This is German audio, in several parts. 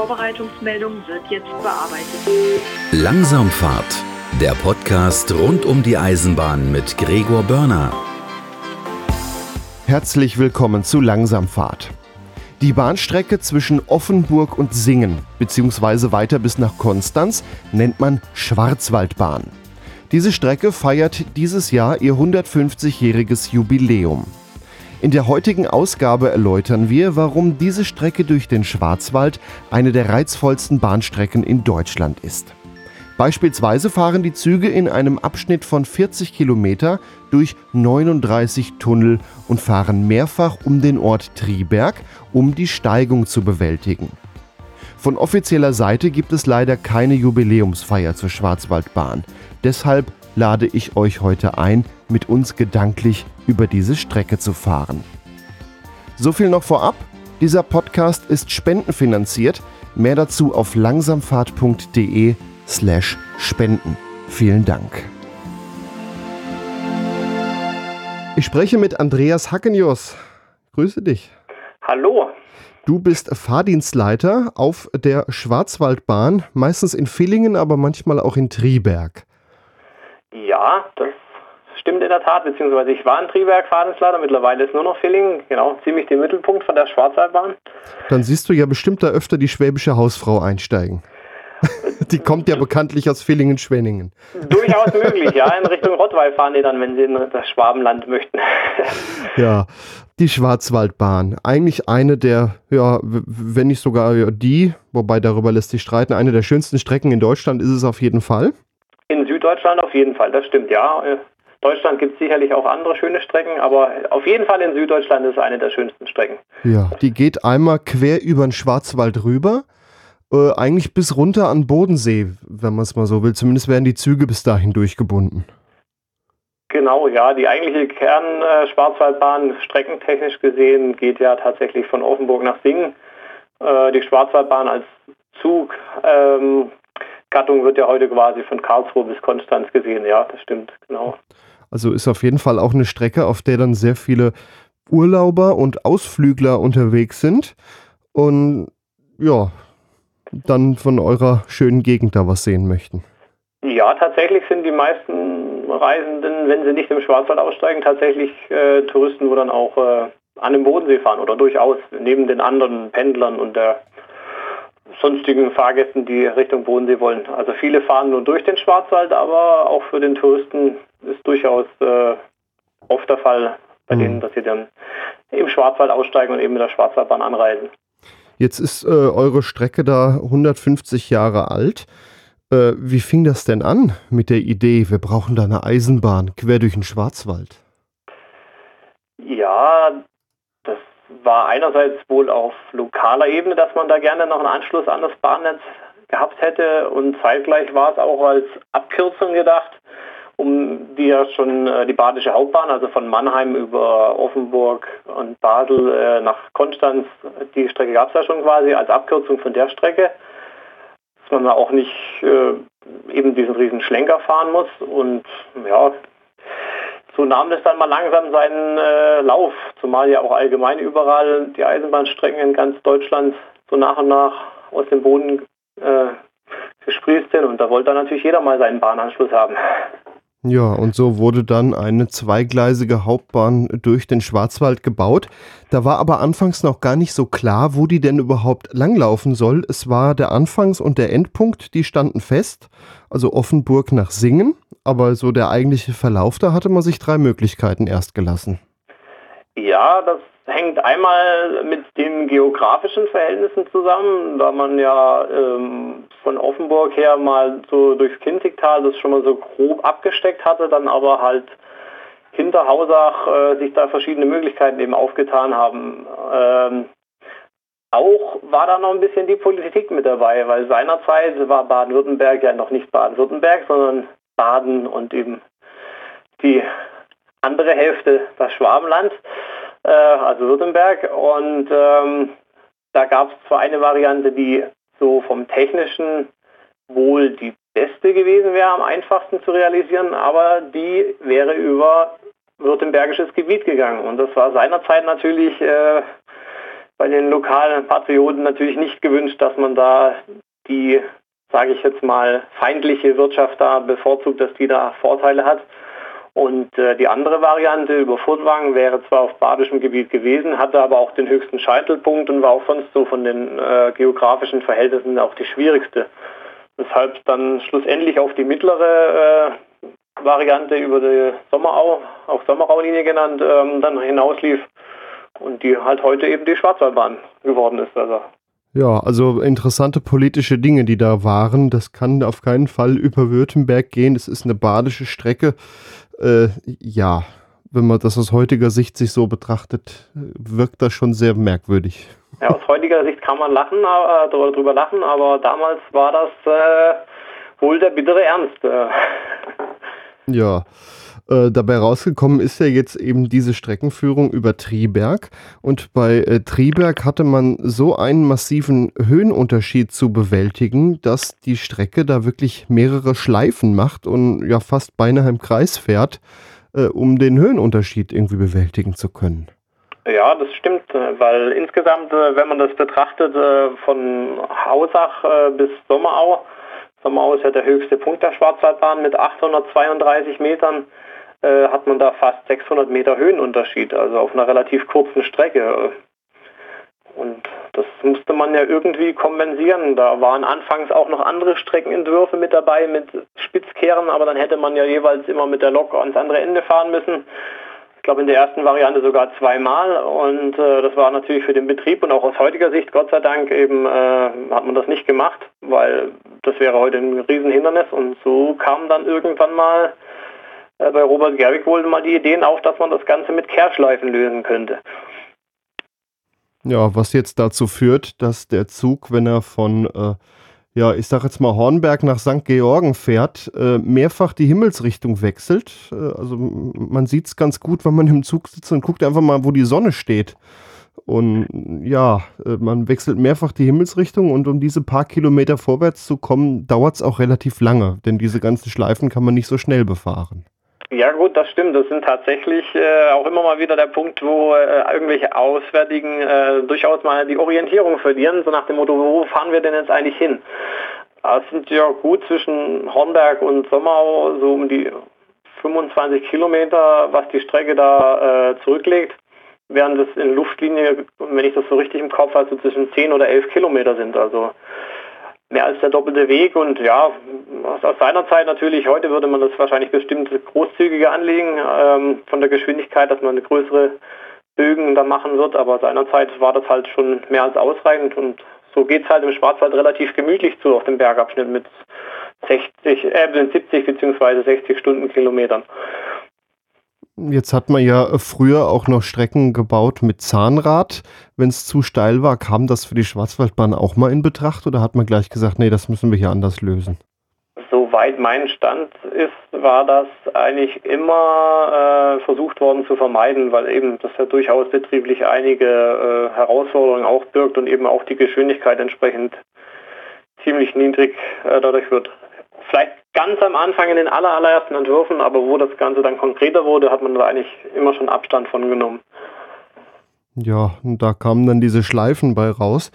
Vorbereitungsmeldung wird jetzt bearbeitet. Langsamfahrt, der Podcast rund um die Eisenbahn mit Gregor Börner. Herzlich willkommen zu Langsamfahrt. Die Bahnstrecke zwischen Offenburg und Singen bzw. weiter bis nach Konstanz nennt man Schwarzwaldbahn. Diese Strecke feiert dieses Jahr ihr 150-jähriges Jubiläum. In der heutigen Ausgabe erläutern wir, warum diese Strecke durch den Schwarzwald eine der reizvollsten Bahnstrecken in Deutschland ist. Beispielsweise fahren die Züge in einem Abschnitt von 40 Kilometer durch 39 Tunnel und fahren mehrfach um den Ort Triberg, um die Steigung zu bewältigen. Von offizieller Seite gibt es leider keine Jubiläumsfeier zur Schwarzwaldbahn. Deshalb lade ich euch heute ein, mit uns gedanklich über diese Strecke zu fahren. So viel noch vorab. Dieser Podcast ist spendenfinanziert. Mehr dazu auf langsamfahrt.de slash spenden. Vielen Dank. Ich spreche mit Andreas Hackenjos. Grüße dich. Hallo. Du bist Fahrdienstleiter auf der Schwarzwaldbahn, meistens in Villingen, aber manchmal auch in Triberg. Ja, das stimmt in der Tat, beziehungsweise ich war in Triberg Fahrdienstleiter, mittlerweile ist nur noch Villingen, genau, ziemlich den Mittelpunkt von der Schwarzwaldbahn. Dann siehst du ja bestimmt da öfter die schwäbische Hausfrau einsteigen. die kommt ja bekanntlich aus Villingen-Schwenningen. Durchaus möglich, ja. In Richtung Rottweil fahren die dann, wenn sie in das Schwabenland möchten. ja, die Schwarzwaldbahn. Eigentlich eine der, ja, wenn nicht sogar die, wobei darüber lässt sich streiten, eine der schönsten Strecken in Deutschland ist es auf jeden Fall. In Süddeutschland auf jeden Fall, das stimmt, ja. Deutschland gibt es sicherlich auch andere schöne Strecken, aber auf jeden Fall in Süddeutschland ist es eine der schönsten Strecken. Ja, die geht einmal quer über den Schwarzwald rüber, äh, eigentlich bis runter an Bodensee, wenn man es mal so will. Zumindest werden die Züge bis dahin durchgebunden. Genau, ja, die eigentliche Kern-Schwarzwaldbahn, äh, streckentechnisch gesehen, geht ja tatsächlich von Offenburg nach Singen. Äh, die Schwarzwaldbahn als Zug ähm, Gattung wird ja heute quasi von Karlsruhe bis Konstanz gesehen. Ja, das stimmt, genau. Also ist auf jeden Fall auch eine Strecke, auf der dann sehr viele Urlauber und Ausflügler unterwegs sind und ja, dann von eurer schönen Gegend da was sehen möchten. Ja, tatsächlich sind die meisten Reisenden, wenn sie nicht im Schwarzwald aussteigen, tatsächlich äh, Touristen, wo dann auch äh, an den Bodensee fahren oder durchaus neben den anderen Pendlern und der sonstigen Fahrgästen, die Richtung Bodensee wollen. Also viele fahren nur durch den Schwarzwald, aber auch für den Touristen ist durchaus äh, oft der Fall bei mhm. denen, dass sie dann im Schwarzwald aussteigen und eben mit der Schwarzwaldbahn anreisen. Jetzt ist äh, eure Strecke da 150 Jahre alt. Äh, wie fing das denn an mit der Idee, wir brauchen da eine Eisenbahn quer durch den Schwarzwald? Ja, war einerseits wohl auf lokaler Ebene, dass man da gerne noch einen Anschluss an das Bahnnetz gehabt hätte und zeitgleich war es auch als Abkürzung gedacht, um die ja schon äh, die badische Hauptbahn, also von Mannheim über Offenburg und Basel äh, nach Konstanz, die Strecke gab es ja schon quasi als Abkürzung von der Strecke, dass man da auch nicht äh, eben diesen riesen Schlenker fahren muss. Und ja, so nahm das dann mal langsam seinen äh, Lauf, zumal ja auch allgemein überall die Eisenbahnstrecken in ganz Deutschland so nach und nach aus dem Boden äh, gesprießt sind. Und da wollte dann natürlich jeder mal seinen Bahnanschluss haben. Ja, und so wurde dann eine zweigleisige Hauptbahn durch den Schwarzwald gebaut. Da war aber anfangs noch gar nicht so klar, wo die denn überhaupt langlaufen soll. Es war der Anfangs- und der Endpunkt, die standen fest, also Offenburg nach Singen aber so der eigentliche Verlauf, da hatte man sich drei Möglichkeiten erst gelassen. Ja, das hängt einmal mit den geografischen Verhältnissen zusammen, da man ja ähm, von Offenburg her mal so durchs Kinzigtal das schon mal so grob abgesteckt hatte, dann aber halt hinter Hausach äh, sich da verschiedene Möglichkeiten eben aufgetan haben. Ähm, auch war da noch ein bisschen die Politik mit dabei, weil seinerzeit war Baden-Württemberg ja noch nicht Baden-Württemberg, sondern Baden und eben die andere Hälfte das Schwabenland, äh, also Württemberg. Und ähm, da gab es zwar eine Variante, die so vom technischen wohl die beste gewesen wäre, am einfachsten zu realisieren, aber die wäre über württembergisches Gebiet gegangen. Und das war seinerzeit natürlich äh, bei den lokalen Patrioten natürlich nicht gewünscht, dass man da die, sage ich jetzt mal, feindliche Wirtschaft da bevorzugt, dass die da Vorteile hat. Und äh, die andere Variante über Furtwangen wäre zwar auf badischem Gebiet gewesen, hatte aber auch den höchsten Scheitelpunkt und war auch sonst so von den äh, geografischen Verhältnissen auch die schwierigste. Weshalb dann schlussendlich auf die mittlere äh, Variante über die Sommerau, auch Sommerau-Linie genannt, ähm, dann hinauslief und die halt heute eben die Schwarzwaldbahn geworden ist. Also ja, also interessante politische Dinge, die da waren. Das kann auf keinen Fall über Württemberg gehen. Es ist eine badische Strecke. Äh, ja, wenn man das aus heutiger Sicht sich so betrachtet, wirkt das schon sehr merkwürdig. Ja, aus heutiger Sicht kann man lachen, äh, drüber lachen, aber damals war das äh, wohl der bittere Ernst. Äh. Ja. Äh, dabei rausgekommen ist ja jetzt eben diese Streckenführung über Triberg. Und bei äh, Triberg hatte man so einen massiven Höhenunterschied zu bewältigen, dass die Strecke da wirklich mehrere Schleifen macht und ja fast beinahe im Kreis fährt, äh, um den Höhenunterschied irgendwie bewältigen zu können. Ja, das stimmt, äh, weil insgesamt, äh, wenn man das betrachtet, von Hausach bis Sommerau, Sommerau ist ja der höchste Punkt der Schwarzwaldbahn mit 832 Metern, äh, hat man da fast 600 Meter Höhenunterschied, also auf einer relativ kurzen Strecke. Und das musste man ja irgendwie kompensieren. Da waren anfangs auch noch andere Streckenentwürfe mit dabei, mit Spitzkehren, aber dann hätte man ja jeweils immer mit der Lok ans andere Ende fahren müssen. Ich glaube in der ersten Variante sogar zweimal und äh, das war natürlich für den Betrieb und auch aus heutiger Sicht, Gott sei Dank, eben äh, hat man das nicht gemacht, weil das wäre heute ein Riesenhindernis und so kam dann irgendwann mal bei Robert Gerwig wohl mal die Ideen auf, dass man das Ganze mit Kehrschleifen lösen könnte. Ja, was jetzt dazu führt, dass der Zug, wenn er von, äh, ja, ich sag jetzt mal Hornberg nach St. Georgen fährt, äh, mehrfach die Himmelsrichtung wechselt. Äh, also man sieht es ganz gut, wenn man im Zug sitzt und guckt einfach mal, wo die Sonne steht. Und ja, äh, man wechselt mehrfach die Himmelsrichtung und um diese paar Kilometer vorwärts zu kommen, dauert es auch relativ lange, denn diese ganzen Schleifen kann man nicht so schnell befahren. Ja gut, das stimmt. Das sind tatsächlich äh, auch immer mal wieder der Punkt, wo äh, irgendwelche Auswärtigen äh, durchaus mal die Orientierung verlieren, so nach dem Motto, wo fahren wir denn jetzt eigentlich hin? Es sind ja gut zwischen Hornberg und Sommerau so um die 25 Kilometer, was die Strecke da äh, zurücklegt, während es in Luftlinie, wenn ich das so richtig im Kopf habe, so zwischen 10 oder 11 Kilometer sind. Also mehr als der doppelte Weg und ja, aus seiner Zeit natürlich, heute würde man das wahrscheinlich bestimmt großzügiger anlegen ähm, von der Geschwindigkeit, dass man größere Bögen da machen wird, aber seinerzeit war das halt schon mehr als ausreichend und so geht es halt im Schwarzwald relativ gemütlich zu auf dem Bergabschnitt mit 60, äh, 70 bzw. 60 Stundenkilometern. Jetzt hat man ja früher auch noch Strecken gebaut mit Zahnrad. Wenn es zu steil war, kam das für die Schwarzwaldbahn auch mal in Betracht oder hat man gleich gesagt, nee, das müssen wir hier anders lösen? Soweit mein Stand ist, war das eigentlich immer äh, versucht worden zu vermeiden, weil eben das ja durchaus betrieblich einige äh, Herausforderungen auch birgt und eben auch die Geschwindigkeit entsprechend ziemlich niedrig äh, dadurch wird. Vielleicht ganz am Anfang in den aller, allerersten Entwürfen, aber wo das Ganze dann konkreter wurde, hat man da eigentlich immer schon Abstand von genommen. Ja, und da kamen dann diese Schleifen bei raus.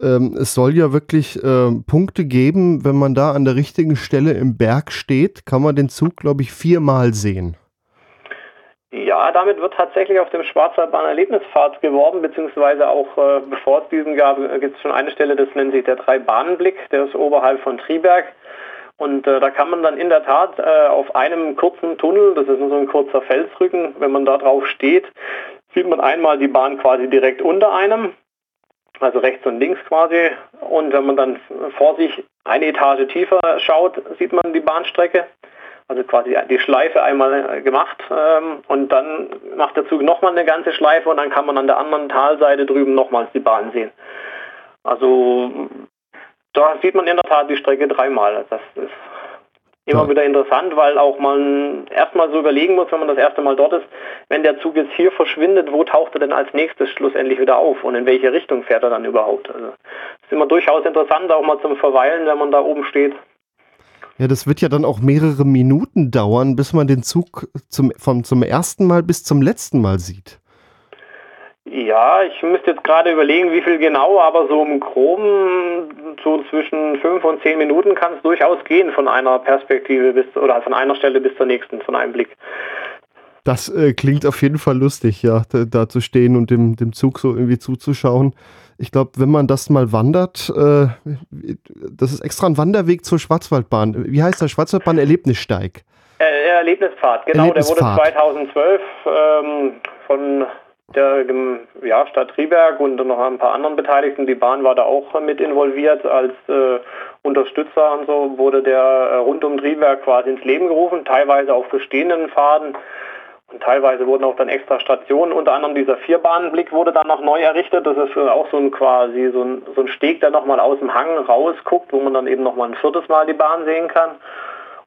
Ähm, es soll ja wirklich äh, Punkte geben, wenn man da an der richtigen Stelle im Berg steht, kann man den Zug, glaube ich, viermal sehen. Ja, damit wird tatsächlich auf dem Schwarzwaldbahn Erlebnispfad geworben, beziehungsweise auch äh, bevor es diesen gab, gibt es schon eine Stelle, das nennt sich der Drei-Bahnen-Blick, der ist oberhalb von Triberg. Und äh, da kann man dann in der Tat äh, auf einem kurzen Tunnel, das ist so ein kurzer Felsrücken, wenn man da drauf steht, sieht man einmal die Bahn quasi direkt unter einem, also rechts und links quasi. Und wenn man dann vor sich eine Etage tiefer schaut, sieht man die Bahnstrecke. Also quasi die Schleife einmal gemacht ähm, und dann macht der Zug nochmal eine ganze Schleife und dann kann man an der anderen Talseite drüben nochmals die Bahn sehen. Also da sieht man in der Tat die Strecke dreimal. Das ist immer ja. wieder interessant, weil auch man erstmal so überlegen muss, wenn man das erste Mal dort ist, wenn der Zug jetzt hier verschwindet, wo taucht er denn als nächstes schlussendlich wieder auf und in welche Richtung fährt er dann überhaupt? Also ist immer durchaus interessant, auch mal zum Verweilen, wenn man da oben steht. Ja, das wird ja dann auch mehrere Minuten dauern, bis man den Zug zum, vom, zum ersten Mal bis zum letzten Mal sieht. Ja, ich müsste jetzt gerade überlegen, wie viel genau, aber so im Groben so zwischen fünf und zehn Minuten kann es durchaus gehen von einer Perspektive bis oder von einer Stelle bis zur nächsten, von einem Blick. Das äh, klingt auf jeden Fall lustig, ja, da, da, zu stehen und dem, dem Zug so irgendwie zuzuschauen. Ich glaube, wenn man das mal wandert, äh, das ist extra ein Wanderweg zur Schwarzwaldbahn. Wie heißt der Schwarzwaldbahn Erlebnissteig? Äh, Erlebnispfad, genau, Erlebnispfad. der wurde 2012 ähm, von der ja, Stadt Triberg und noch ein paar anderen Beteiligten, die Bahn war da auch mit involviert als äh, Unterstützer und so, wurde der äh, rund um Triberg quasi ins Leben gerufen, teilweise auf bestehenden Faden und teilweise wurden auch dann extra Stationen, unter anderem dieser Vierbahnenblick wurde dann noch neu errichtet. Das ist auch so ein quasi so ein, so ein Steg, der nochmal aus dem Hang rausguckt, wo man dann eben nochmal ein viertes Mal die Bahn sehen kann.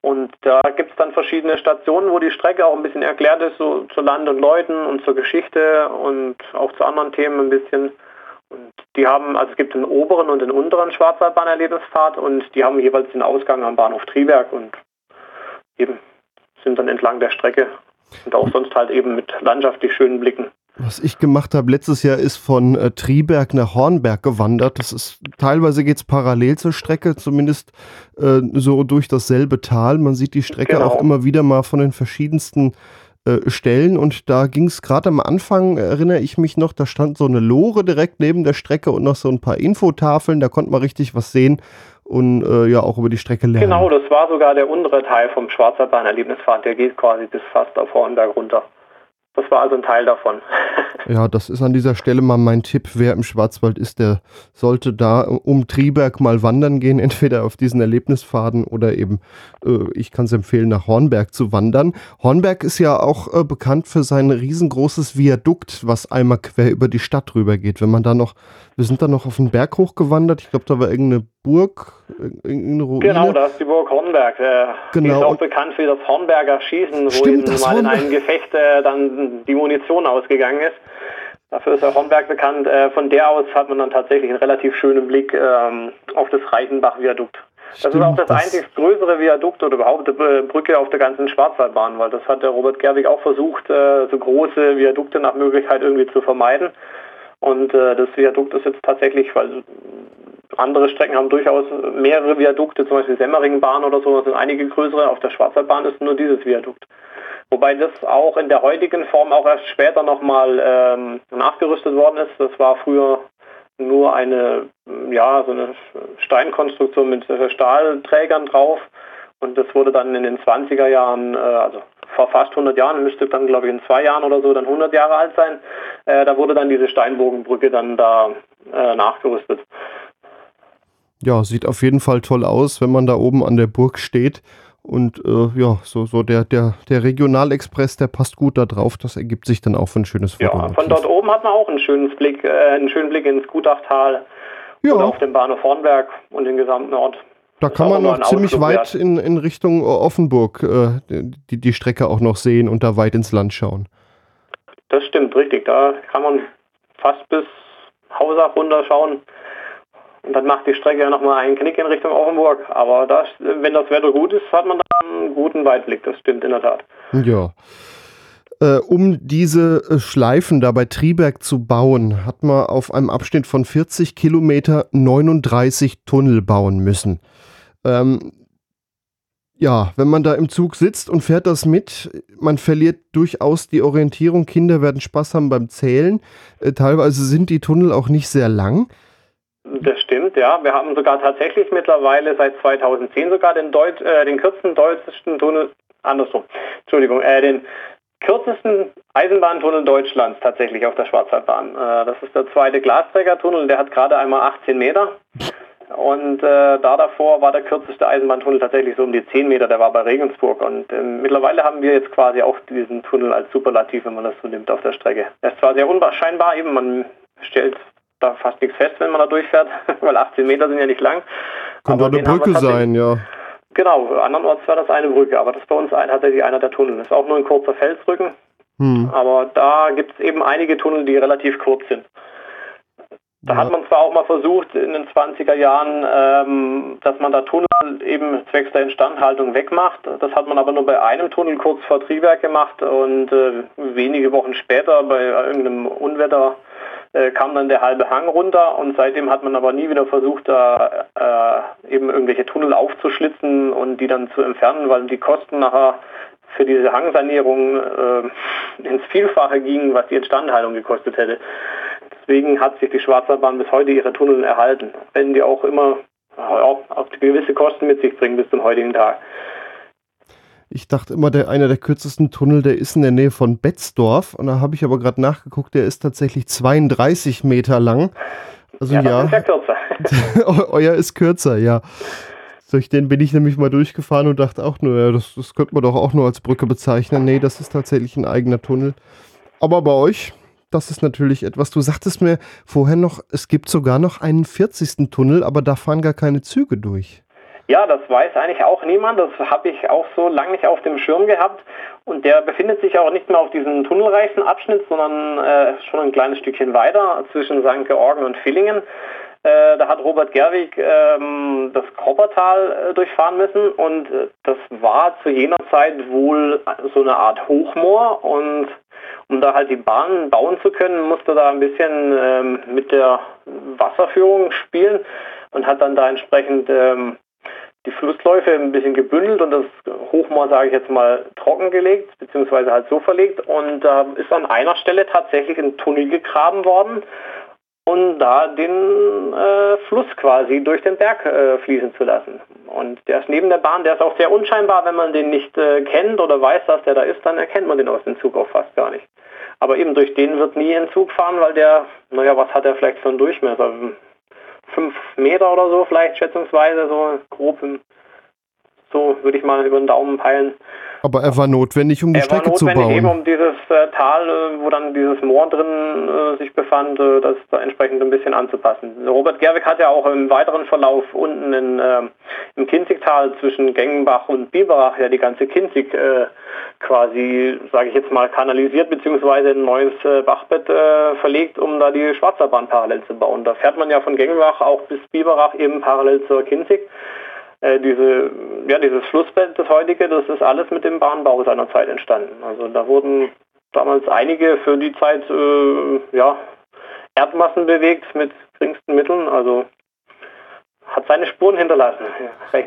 Und da gibt es dann verschiedene Stationen, wo die Strecke auch ein bisschen erklärt ist, so zu Land und Leuten und zur Geschichte und auch zu anderen Themen ein bisschen. Und die haben, also es gibt den oberen und den unteren Schwarzwaldbahnerlebnispfad und die haben jeweils den Ausgang am Bahnhof Triberg und eben sind dann entlang der Strecke und auch sonst halt eben mit landschaftlich schönen Blicken. Was ich gemacht habe letztes Jahr ist von äh, Triberg nach Hornberg gewandert. Das ist teilweise geht es parallel zur Strecke, zumindest äh, so durch dasselbe Tal. Man sieht die Strecke genau. auch immer wieder mal von den verschiedensten äh, Stellen und da ging es gerade am Anfang, erinnere ich mich noch, da stand so eine Lore direkt neben der Strecke und noch so ein paar Infotafeln, da konnte man richtig was sehen und äh, ja auch über die Strecke lernen. Genau, das war sogar der untere Teil vom Schwarzwaldbahn-Erlebnisfahrt, der geht quasi bis fast auf Hornberg runter. Das war also ein Teil davon. ja, das ist an dieser Stelle mal mein Tipp. Wer im Schwarzwald ist, der sollte da um Triberg mal wandern gehen, entweder auf diesen Erlebnisfaden oder eben, äh, ich kann es empfehlen, nach Hornberg zu wandern. Hornberg ist ja auch äh, bekannt für sein riesengroßes Viadukt, was einmal quer über die Stadt rüber geht. Wenn man da noch, wir sind da noch auf den Berg hochgewandert, ich glaube, da war irgendeine Burg, irgendeine Ruine. Genau, da ist die Burg Hornberg. Äh, genau. Die ist auch bekannt für das Hornberger Schießen, Stimmt, wo mal in einem Gefecht äh, dann die Munition ausgegangen ist. Dafür ist der Hornberg bekannt. Äh, von der aus hat man dann tatsächlich einen relativ schönen Blick ähm, auf das Reichenbach-Viadukt. Das Stimmt, ist auch das, das einzig größere Viadukt oder überhaupt eine Brücke auf der ganzen Schwarzwaldbahn, weil das hat der Robert Gerwig auch versucht, äh, so große Viadukte nach Möglichkeit irgendwie zu vermeiden. Und äh, das Viadukt ist jetzt tatsächlich, weil andere Strecken haben durchaus mehrere Viadukte, zum Beispiel Semmeringbahn oder so, das sind einige größere. Auf der Schwarzwaldbahn ist nur dieses Viadukt. Wobei das auch in der heutigen Form auch erst später nochmal ähm, nachgerüstet worden ist. Das war früher nur eine, ja, so eine Steinkonstruktion mit Stahlträgern drauf. Und das wurde dann in den 20er Jahren, äh, also vor fast 100 Jahren, müsste dann glaube ich in zwei Jahren oder so dann 100 Jahre alt sein, äh, da wurde dann diese Steinbogenbrücke dann da äh, nachgerüstet. Ja, sieht auf jeden Fall toll aus, wenn man da oben an der Burg steht. Und äh, ja, so, so der, der, der Regionalexpress, der passt gut da drauf. Das ergibt sich dann auch für ein schönes Foto. Ja, von dort oben hat man auch einen schönen Blick, äh, einen schönen Blick ins Gutachtal ja. oder auf den Bahnhof Hornberg und den gesamten Ort. Da kann man noch ziemlich weit in, in Richtung Offenburg äh, die, die Strecke auch noch sehen und da weit ins Land schauen. Das stimmt, richtig. Da kann man fast bis Hausach runterschauen. Und dann macht die Strecke ja nochmal einen Knick in Richtung Offenburg. Aber das, wenn das Wetter gut ist, hat man dann einen guten Weitblick. Das stimmt in der Tat. Ja. Äh, um diese äh, Schleifen da bei Triberg zu bauen, hat man auf einem Abschnitt von 40 Kilometer 39 Tunnel bauen müssen. Ähm, ja, wenn man da im Zug sitzt und fährt das mit, man verliert durchaus die Orientierung. Kinder werden Spaß haben beim Zählen. Äh, teilweise sind die Tunnel auch nicht sehr lang. Das stimmt, ja. Wir haben sogar tatsächlich mittlerweile seit 2010 sogar den, Deut äh, den kürzesten deutschen Tunnel, andersrum, Entschuldigung, äh, den kürzesten Eisenbahntunnel Deutschlands tatsächlich auf der Schwarzwaldbahn. Äh, das ist der zweite Glasträgertunnel, der hat gerade einmal 18 Meter. Und äh, da davor war der kürzeste Eisenbahntunnel tatsächlich so um die 10 Meter, der war bei Regensburg. Und äh, mittlerweile haben wir jetzt quasi auch diesen Tunnel als Superlativ, wenn man das so nimmt, auf der Strecke. Er ist zwar sehr unwahrscheinbar, eben man stellt da fast nichts fest, wenn man da durchfährt, weil 18 Meter sind ja nicht lang. Könnte eine Brücke sein, ja. Genau, andernorts war das eine Brücke, aber das bei uns tatsächlich einer der Tunnel. Das ist auch nur ein kurzer Felsrücken, hm. aber da gibt es eben einige Tunnel, die relativ kurz sind. Da ja. hat man zwar auch mal versucht in den 20er Jahren, ähm, dass man da Tunnel eben zwecks der Instandhaltung wegmacht. Das hat man aber nur bei einem Tunnel kurz vor Triberg gemacht und äh, wenige Wochen später bei irgendeinem Unwetter äh, kam dann der halbe Hang runter und seitdem hat man aber nie wieder versucht, da äh, eben irgendwelche Tunnel aufzuschlitzen und die dann zu entfernen, weil die Kosten nachher für diese Hangsanierung äh, ins Vielfache gingen, was die Instandhaltung gekostet hätte. Deswegen hat sich die Schwarzwaldbahn bis heute ihre Tunnel erhalten, wenn die auch immer auch, auch gewisse Kosten mit sich bringen bis zum heutigen Tag. Ich dachte immer, der, einer der kürzesten Tunnel, der ist in der Nähe von Betzdorf. Und da habe ich aber gerade nachgeguckt, der ist tatsächlich 32 Meter lang. Also ja. ja. Ist ja kürzer. Euer ist kürzer, ja. Durch den bin ich nämlich mal durchgefahren und dachte auch nur, ja, das, das könnte man doch auch nur als Brücke bezeichnen. Nee, das ist tatsächlich ein eigener Tunnel. Aber bei euch, das ist natürlich etwas. Du sagtest mir vorher noch, es gibt sogar noch einen 40. Tunnel, aber da fahren gar keine Züge durch. Ja, das weiß eigentlich auch niemand. Das habe ich auch so lange nicht auf dem Schirm gehabt. Und der befindet sich auch nicht mehr auf diesem tunnelreichen Abschnitt, sondern äh, schon ein kleines Stückchen weiter zwischen St. Georgen und Villingen. Äh, da hat Robert Gerwig ähm, das Koppertal äh, durchfahren müssen und äh, das war zu jener Zeit wohl so eine Art Hochmoor und um da halt die Bahn bauen zu können, musste da ein bisschen ähm, mit der Wasserführung spielen und hat dann da entsprechend ähm, die Flussläufe ein bisschen gebündelt und das Hochmoor, sage ich jetzt mal, trockengelegt, beziehungsweise halt so verlegt. Und da äh, ist an einer Stelle tatsächlich ein Tunnel gegraben worden, um da den äh, Fluss quasi durch den Berg äh, fließen zu lassen. Und der ist neben der Bahn, der ist auch sehr unscheinbar, wenn man den nicht äh, kennt oder weiß, dass der da ist, dann erkennt man den aus dem Zug auch fast gar nicht. Aber eben durch den wird nie ein Zug fahren, weil der, naja, was hat er vielleicht für einen Durchmesser? Fünf Meter oder so vielleicht schätzungsweise, so grob so würde ich mal über den Daumen peilen. Aber er war notwendig, um die er Strecke zu bauen. Eben um dieses äh, Tal, äh, wo dann dieses Moor drin äh, sich befand, äh, das da entsprechend ein bisschen anzupassen. Robert Gerwig hat ja auch im weiteren Verlauf unten in, ähm, im Kinzigtal zwischen Gengenbach und Biberach ja die ganze Kinzig äh, quasi, sage ich jetzt mal, kanalisiert bzw. ein neues äh, Bachbett verlegt, um da die Schwarzerbahn parallel zu bauen. Da fährt man ja von Gengenbach auch bis Biberach eben parallel zur Kinzig äh, diese, ja, dieses Flussbett, das heutige, das ist alles mit dem Bahnbau seiner Zeit entstanden. Also da wurden damals einige für die Zeit äh, ja, Erdmassen bewegt mit geringsten Mitteln. Also hat seine Spuren hinterlassen.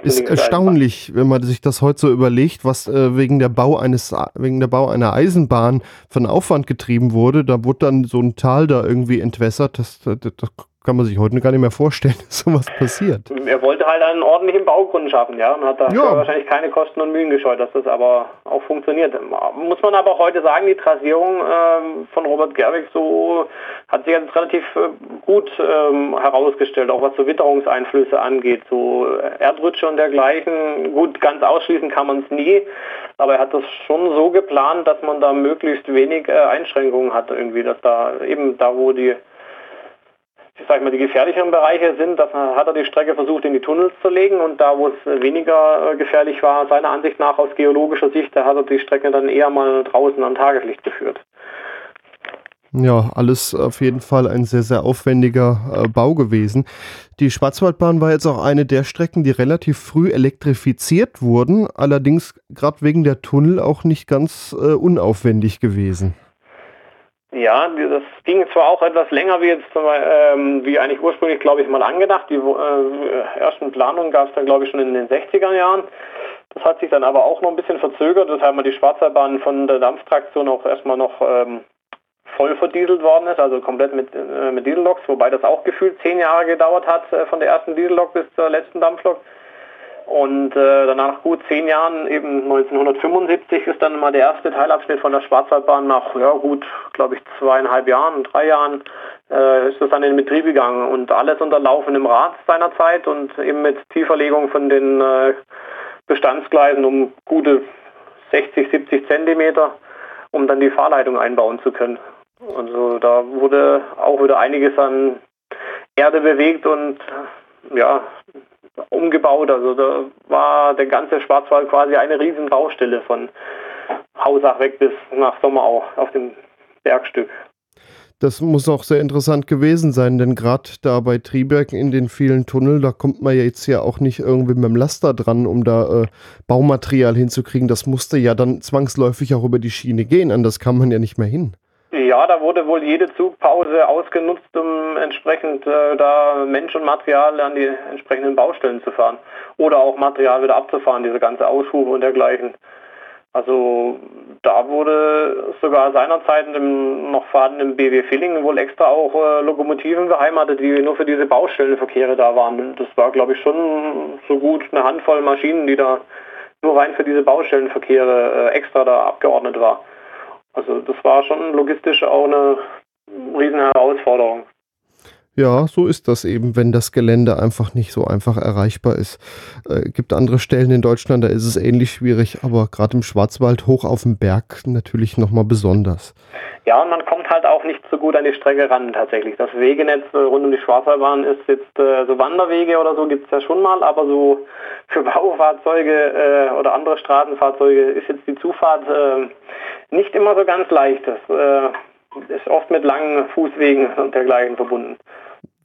Ist erstaunlich, wenn man sich das heute so überlegt, was äh, wegen der Bau eines wegen der Bau einer Eisenbahn von Aufwand getrieben wurde. Da wurde dann so ein Tal da irgendwie entwässert. Das, das, das kann man sich heute gar nicht mehr vorstellen, dass sowas passiert. Er wollte halt einen ordentlichen Baugrund schaffen, ja, und hat da ja. wahrscheinlich keine Kosten und Mühen gescheut, dass das aber auch funktioniert. Muss man aber auch heute sagen, die Trasierung äh, von Robert Gerwig so hat sich jetzt relativ äh, gut ähm, herausgestellt, auch was so Witterungseinflüsse angeht, so Erdrutsche und dergleichen. Gut, ganz ausschließen kann man es nie, aber er hat das schon so geplant, dass man da möglichst wenig äh, Einschränkungen hat irgendwie, dass da eben da, wo die sag mal, die gefährlicheren Bereiche sind, das hat er die Strecke versucht in die Tunnels zu legen und da, wo es weniger äh, gefährlich war, seiner Ansicht nach aus geologischer Sicht, da hat er die Strecke dann eher mal draußen an Tageslicht geführt. Ja, alles auf jeden Fall ein sehr, sehr aufwendiger äh, Bau gewesen. Die Schwarzwaldbahn war jetzt auch eine der Strecken, die relativ früh elektrifiziert wurden, allerdings gerade wegen der Tunnel auch nicht ganz äh, unaufwendig gewesen. Ja, das ging zwar auch etwas länger wie jetzt ähm, wie eigentlich ursprünglich, glaube ich, mal angedacht. Die äh, ersten Planungen gab es dann, glaube ich, schon in den 60er Jahren. Das hat sich dann aber auch noch ein bisschen verzögert, weshalb mal die Schwarzwaldbahn von der Dampftraktion auch erstmal noch ähm, voll verdieselt worden ist, also komplett mit, äh, mit Dieselloks, wobei das auch gefühlt zehn Jahre gedauert hat, äh, von der ersten Diesellok bis zur letzten Dampflok. Und äh, danach gut zehn Jahren, eben 1975, ist dann mal der erste Teilabschnitt von der Schwarzwaldbahn nach, ja gut, glaube ich, zweieinhalb Jahren, drei Jahren, äh, ist das dann in Betrieb gegangen. Und alles unter laufendem Rad seinerzeit und eben mit Tieferlegung von den äh, Bestandsgleisen um gute 60, 70 Zentimeter, um dann die Fahrleitung einbauen zu können. Also da wurde auch wieder einiges an Erde bewegt und ja, umgebaut. Also da war der ganze Schwarzwald quasi eine riesen Baustelle von Hausach weg bis nach Sommerau auf dem Bergstück. Das muss auch sehr interessant gewesen sein, denn gerade da bei Triberg in den vielen Tunneln, da kommt man ja jetzt ja auch nicht irgendwie mit dem Laster dran, um da äh, Baumaterial hinzukriegen. Das musste ja dann zwangsläufig auch über die Schiene gehen, anders kam man ja nicht mehr hin. Ja, da wurde wohl jede Zugpause ausgenutzt, um entsprechend äh, da Mensch und Material an die entsprechenden Baustellen zu fahren. Oder auch Material wieder abzufahren, diese ganze Aushufe und dergleichen. Also da wurde sogar seinerzeit im noch vorhandenen BW Villingen wohl extra auch äh, Lokomotiven beheimatet, die nur für diese Baustellenverkehre da waren. Das war, glaube ich, schon so gut eine Handvoll Maschinen, die da nur rein für diese Baustellenverkehre äh, extra da abgeordnet war. Also das war schon logistisch auch eine riesen Herausforderung. Ja, so ist das eben, wenn das Gelände einfach nicht so einfach erreichbar ist. Äh, gibt andere Stellen in Deutschland, da ist es ähnlich schwierig, aber gerade im Schwarzwald hoch auf dem Berg natürlich nochmal besonders. Ja, und man kommt halt auch nicht so gut an die Strecke ran tatsächlich. Das Wegenetz äh, rund um die Schwarzwaldbahn ist jetzt äh, so Wanderwege oder so gibt es ja schon mal, aber so für Baufahrzeuge äh, oder andere Straßenfahrzeuge ist jetzt die Zufahrt äh, nicht immer so ganz leicht. Das äh, ist oft mit langen Fußwegen und dergleichen verbunden.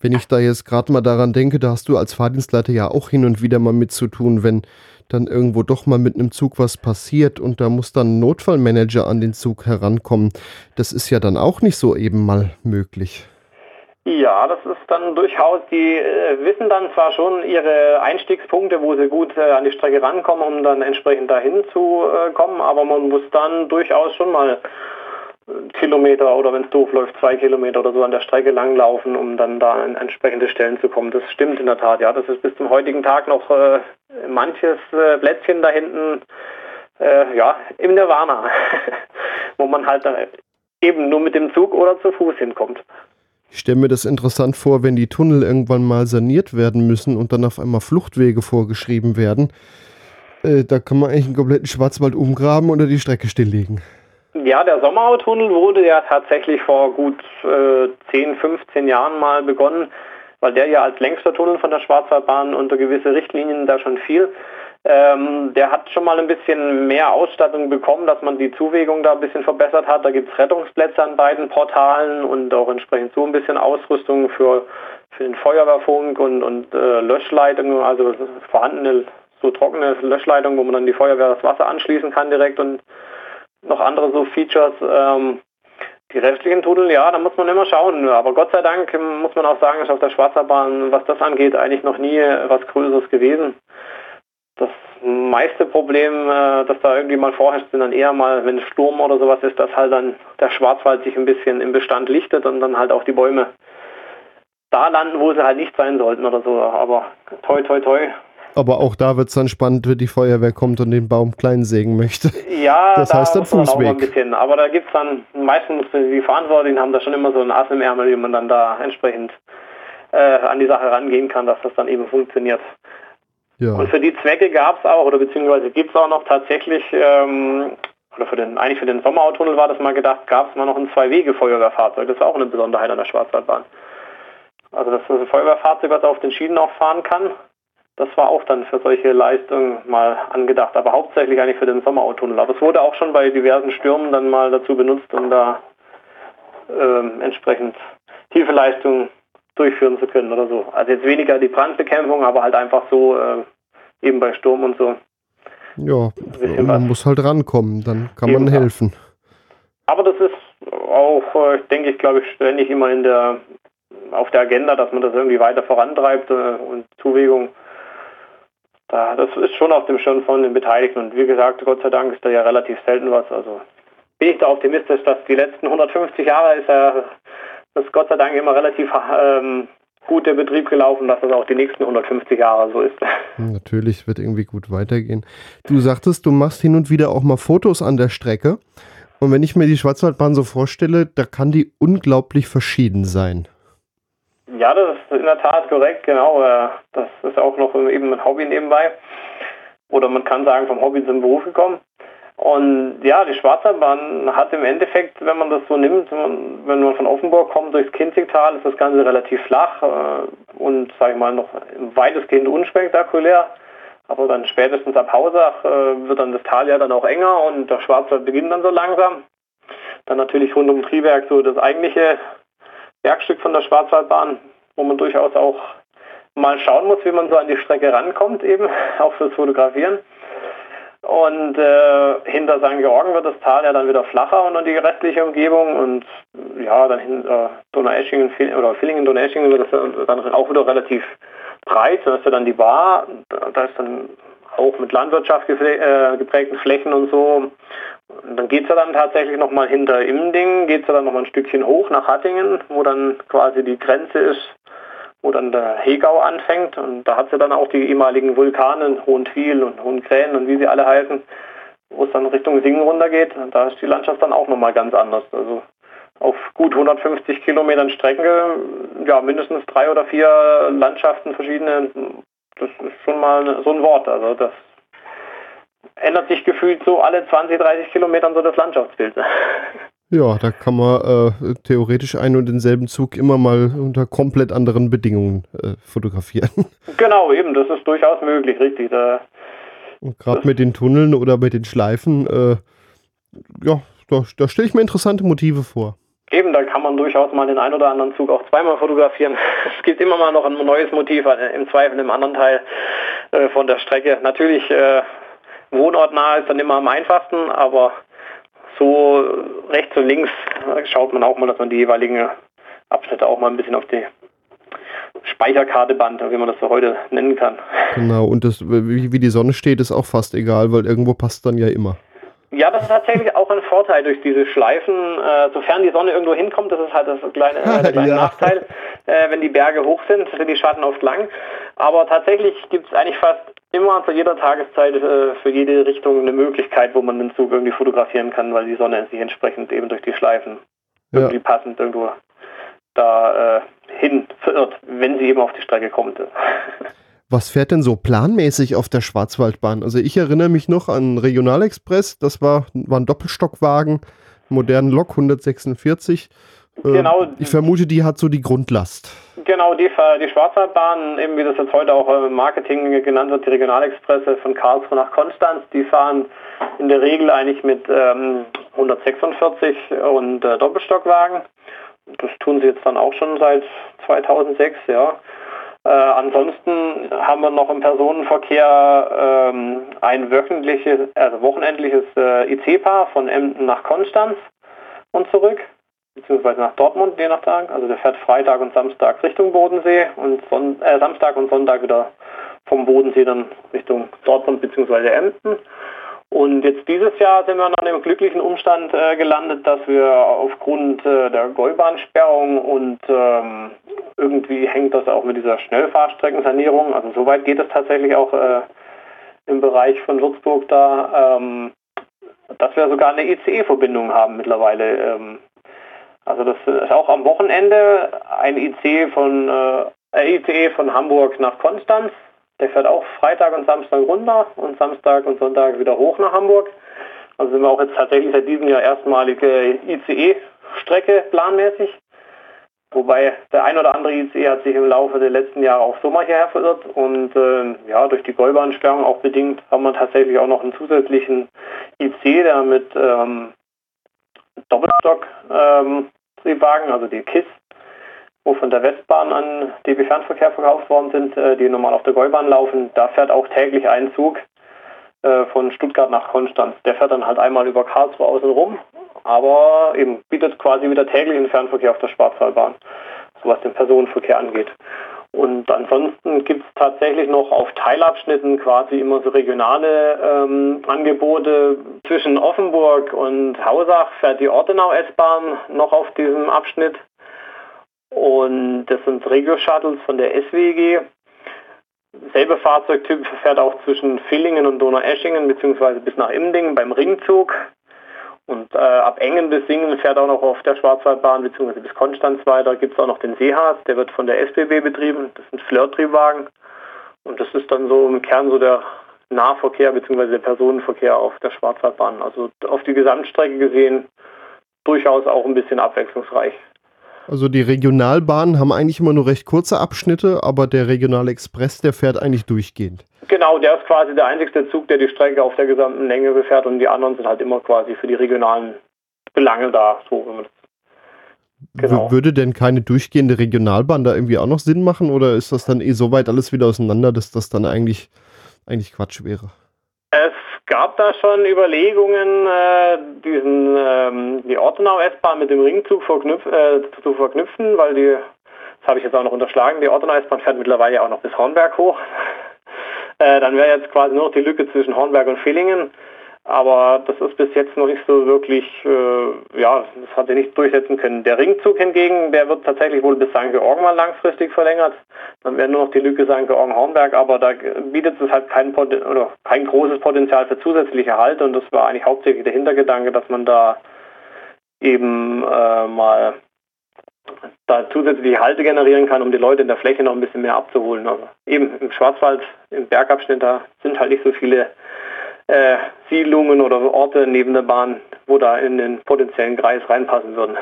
Wenn ich da jetzt gerade mal daran denke, da hast du als Fahrdienstleiter ja auch hin und wieder mal mit zu tun, wenn dann irgendwo doch mal mit einem Zug was passiert und da muss dann ein Notfallmanager an den Zug herankommen. Das ist ja dann auch nicht so eben mal möglich. Ja, das ist dann durchaus, die äh, wissen dann zwar schon ihre Einstiegspunkte, wo sie gut äh, an die Strecke rankommen, um dann entsprechend dahin zu äh, kommen, aber man muss dann durchaus schon mal Kilometer oder wenn es doof läuft, zwei Kilometer oder so an der Strecke langlaufen, um dann da an entsprechende Stellen zu kommen. Das stimmt in der Tat, ja. Das ist bis zum heutigen Tag noch äh, manches äh, Plätzchen da hinten, äh, ja, im Nirvana, wo man halt eben nur mit dem Zug oder zu Fuß hinkommt. Ich stelle mir das interessant vor, wenn die Tunnel irgendwann mal saniert werden müssen und dann auf einmal Fluchtwege vorgeschrieben werden. Äh, da kann man eigentlich einen kompletten Schwarzwald umgraben oder die Strecke stilllegen. Ja, der Sommerautunnel wurde ja tatsächlich vor gut äh, 10, 15 Jahren mal begonnen, weil der ja als längster Tunnel von der Schwarzwaldbahn unter gewisse Richtlinien da schon fiel. Ähm, der hat schon mal ein bisschen mehr Ausstattung bekommen, dass man die Zuwägung da ein bisschen verbessert hat. Da gibt es Rettungsplätze an beiden Portalen und auch entsprechend so ein bisschen Ausrüstung für, für den Feuerwehrfunk und, und äh, Löschleitungen, also vorhandene so trockene Löschleitungen, wo man dann die Feuerwehr das Wasser anschließen kann direkt und noch andere so Features. Ähm, die restlichen Tunnel, ja, da muss man immer schauen. Aber Gott sei Dank muss man auch sagen, ist auf der Schwarzerbahn, was das angeht, eigentlich noch nie was Größeres gewesen. Das meiste Problem, äh, das da irgendwie mal vorherrscht, sind dann eher mal, wenn Sturm oder sowas ist, dass halt dann der Schwarzwald sich ein bisschen im Bestand lichtet und dann halt auch die Bäume da landen, wo sie halt nicht sein sollten oder so. Aber toi, toi, toi, aber auch da wird es dann spannend, wenn die Feuerwehr kommt und den Baum klein sägen möchte. Ja, das da heißt dann Fußweg. Auch ein bisschen. Aber da gibt es dann meistens die Verantwortlichen haben da schon immer so ein Ass im Ärmel, wie man dann da entsprechend äh, an die Sache rangehen kann, dass das dann eben funktioniert. Ja. Und für die Zwecke gab es auch, oder beziehungsweise gibt es auch noch tatsächlich, ähm, oder für den, eigentlich für den Sommerautunnel war das mal gedacht, gab es mal noch ein Zwei-Wege-Feuerwehrfahrzeug. Das ist auch eine Besonderheit an der Schwarzwaldbahn. Also das ist ein Feuerwehrfahrzeug, was auf den Schienen auch fahren kann. Das war auch dann für solche Leistungen mal angedacht, aber hauptsächlich eigentlich für den Sommerautunnel. Aber es wurde auch schon bei diversen Stürmen dann mal dazu benutzt, um da äh, entsprechend tiefe Leistungen durchführen zu können oder so. Also jetzt weniger die Brandbekämpfung, aber halt einfach so äh, eben bei Sturm und so. Ja, man was. muss halt rankommen, dann kann eben, man helfen. Aber das ist auch, äh, denke ich, glaube ich, ständig immer in der auf der Agenda, dass man das irgendwie weiter vorantreibt äh, und Zuwägung da, das ist schon auf dem Schirm von den Beteiligten. Und wie gesagt, Gott sei Dank ist da ja relativ selten was. Also bin ich da optimistisch, dass die letzten 150 Jahre ist ja das Gott sei Dank immer relativ ähm, gut der Betrieb gelaufen, dass das auch die nächsten 150 Jahre so ist. Natürlich wird irgendwie gut weitergehen. Du sagtest, du machst hin und wieder auch mal Fotos an der Strecke. Und wenn ich mir die Schwarzwaldbahn so vorstelle, da kann die unglaublich verschieden sein. Ja, das ist in der Tat korrekt, genau. Das ist auch noch eben ein Hobby nebenbei. Oder man kann sagen, vom Hobby zum Beruf gekommen. Und ja, die Schwarzwaldbahn hat im Endeffekt, wenn man das so nimmt, wenn man von Offenburg kommt durchs Kinzigtal, ist das Ganze relativ flach äh, und, sage ich mal, noch weitestgehend unspektakulär. Aber dann spätestens ab Hausach äh, wird dann das Tal ja dann auch enger und der Schwarzwald beginnt dann so langsam. Dann natürlich rund um Triberg so das eigentliche Bergstück von der Schwarzwaldbahn, wo man durchaus auch mal schauen muss, wie man so an die Strecke rankommt, eben auch fürs Fotografieren. Und äh, hinter St. Georgen wird das Tal ja dann wieder flacher und dann die restliche Umgebung. Und ja, dann hinter Donaueschingen oder Villingen, Donaueschingen wird das dann auch wieder relativ breit. Dann ist ja dann die Bar. Da ist dann auch mit Landwirtschaft äh, geprägten Flächen und so. Und dann geht es ja dann tatsächlich nochmal hinter Immending, geht es ja dann nochmal ein Stückchen hoch nach Hattingen, wo dann quasi die Grenze ist, wo dann der Hegau anfängt. Und da hat es ja dann auch die ehemaligen Vulkane, Hohentwiel und Hohenkrähen und wie sie alle heißen, wo es dann Richtung Singen runtergeht. Und da ist die Landschaft dann auch nochmal ganz anders. Also auf gut 150 Kilometern Strecke, ja, mindestens drei oder vier Landschaften verschiedene, das ist schon mal so ein Wort. Also das ändert sich gefühlt so alle 20, 30 Kilometern so das Landschaftsbild. Ja, da kann man äh, theoretisch einen und denselben Zug immer mal unter komplett anderen Bedingungen äh, fotografieren. Genau, eben, das ist durchaus möglich, richtig. Da, und gerade mit den Tunneln oder mit den Schleifen, äh, ja, da, da stelle ich mir interessante Motive vor. Eben, da kann man durchaus mal den einen oder anderen Zug auch zweimal fotografieren. Es gibt immer mal noch ein neues Motiv, äh, im Zweifel im anderen Teil äh, von der Strecke. Natürlich äh, wohnortnah ist dann immer am einfachsten, aber so rechts und links schaut man auch mal, dass man die jeweiligen Abschnitte auch mal ein bisschen auf die Speicherkarte band, wie man das so heute nennen kann. Genau, und das, wie die Sonne steht, ist auch fast egal, weil irgendwo passt dann ja immer. Ja, das ist tatsächlich auch ein Vorteil durch diese Schleifen. Äh, sofern die Sonne irgendwo hinkommt, das ist halt das kleine, äh, der kleine ja. Nachteil. Äh, wenn die Berge hoch sind, sind die Schatten oft lang. Aber tatsächlich gibt es eigentlich fast immer zu jeder Tageszeit äh, für jede Richtung eine Möglichkeit, wo man den Zug irgendwie fotografieren kann, weil die Sonne sich entsprechend eben durch die Schleifen ja. irgendwie passend irgendwo da äh, hin verirrt, wenn sie eben auf die Strecke kommt. Was fährt denn so planmäßig auf der Schwarzwaldbahn? Also ich erinnere mich noch an Regionalexpress, das war, war ein Doppelstockwagen, modernen Lok 146. Äh, genau. Ich vermute, die hat so die Grundlast. Genau, die, die Schwarzwaldbahn, eben wie das jetzt heute auch im Marketing genannt wird, die Regionalexpresse von Karlsruhe nach Konstanz, die fahren in der Regel eigentlich mit ähm, 146 und äh, Doppelstockwagen. Das tun sie jetzt dann auch schon seit 2006, ja. Äh, ansonsten haben wir noch im Personenverkehr ähm, ein wöchentliches, also wochenendliches äh, IC-Paar von Emden nach Konstanz und zurück, beziehungsweise nach Dortmund, je nach Tag. Also der fährt Freitag und Samstag Richtung Bodensee und Son äh, Samstag und Sonntag wieder vom Bodensee dann Richtung Dortmund bzw. Emden. Und jetzt dieses Jahr sind wir noch in dem glücklichen Umstand äh, gelandet, dass wir aufgrund äh, der Gäubahnsperrung und ähm, irgendwie hängt das auch mit dieser Schnellfahrstreckensanierung, also soweit geht es tatsächlich auch äh, im Bereich von Würzburg da, ähm, dass wir sogar eine ICE-Verbindung haben mittlerweile. Ähm, also das ist auch am Wochenende ein ICE von, äh, ICE von Hamburg nach Konstanz der fährt auch Freitag und Samstag runter und Samstag und Sonntag wieder hoch nach Hamburg. Also sind wir auch jetzt tatsächlich seit diesem Jahr erstmalige ICE-Strecke planmäßig. Wobei der ein oder andere ICE hat sich im Laufe der letzten Jahre auch so mal hierher verirrt und äh, ja, durch die Gäubahnsperrung auch bedingt haben wir tatsächlich auch noch einen zusätzlichen IC, der mit ähm, Doppelstock ähm, also die KISS, wo von der Westbahn an DB Fernverkehr verkauft worden sind, äh, die normal auf der Gäubahn laufen. Da fährt auch täglich ein Zug äh, von Stuttgart nach Konstanz. Der fährt dann halt einmal über Karlsruhe außen rum, aber eben bietet quasi wieder täglichen Fernverkehr auf der Schwarzwaldbahn, so was den Personenverkehr angeht. Und ansonsten gibt es tatsächlich noch auf Teilabschnitten quasi immer so regionale ähm, Angebote. Zwischen Offenburg und Hausach fährt die Ortenau S-Bahn noch auf diesem Abschnitt. Und das sind Regio-Shuttles von der SWG. Selbe Fahrzeugtyp fährt auch zwischen Villingen und Donaueschingen bzw. bis nach Imdingen beim Ringzug. Und äh, ab Engen bis Singen fährt auch noch auf der Schwarzwaldbahn bzw. bis Konstanz weiter. Gibt es auch noch den Seehas, der wird von der SBB betrieben. Das sind Flirttriebwagen. Und das ist dann so im Kern so der Nahverkehr bzw. der Personenverkehr auf der Schwarzwaldbahn. Also auf die Gesamtstrecke gesehen durchaus auch ein bisschen abwechslungsreich. Also die Regionalbahnen haben eigentlich immer nur recht kurze Abschnitte, aber der Regionalexpress, der fährt eigentlich durchgehend. Genau, der ist quasi der einzigste Zug, der die Strecke auf der gesamten Länge befährt und die anderen sind halt immer quasi für die regionalen Belange da. So, genau. Würde denn keine durchgehende Regionalbahn da irgendwie auch noch Sinn machen oder ist das dann eh so weit alles wieder auseinander, dass das dann eigentlich, eigentlich Quatsch wäre? Es gab da schon Überlegungen, äh, diesen ähm, die Ortenau-S-Bahn mit dem Ringzug verknüpf, äh, zu verknüpfen, weil die, das habe ich jetzt auch noch unterschlagen, die Ortenau-S-Bahn fährt mittlerweile auch noch bis Hornberg hoch. Äh, dann wäre jetzt quasi nur noch die Lücke zwischen Hornberg und Villingen. Aber das ist bis jetzt noch nicht so wirklich, äh, ja, das hat er nicht durchsetzen können. Der Ringzug hingegen, der wird tatsächlich wohl bis St. Georgen mal langfristig verlängert. Dann wäre nur noch die Lücke St. Georgen-Hornberg, aber da bietet es halt kein, kein großes Potenzial für zusätzliche Halt und das war eigentlich hauptsächlich der Hintergedanke, dass man da eben äh, mal da zusätzliche Halte generieren kann, um die Leute in der Fläche noch ein bisschen mehr abzuholen. Aber eben im Schwarzwald, im Bergabschnitt, da sind halt nicht so viele äh, Siedlungen oder Orte neben der Bahn, wo da in den potenziellen Kreis reinpassen würden.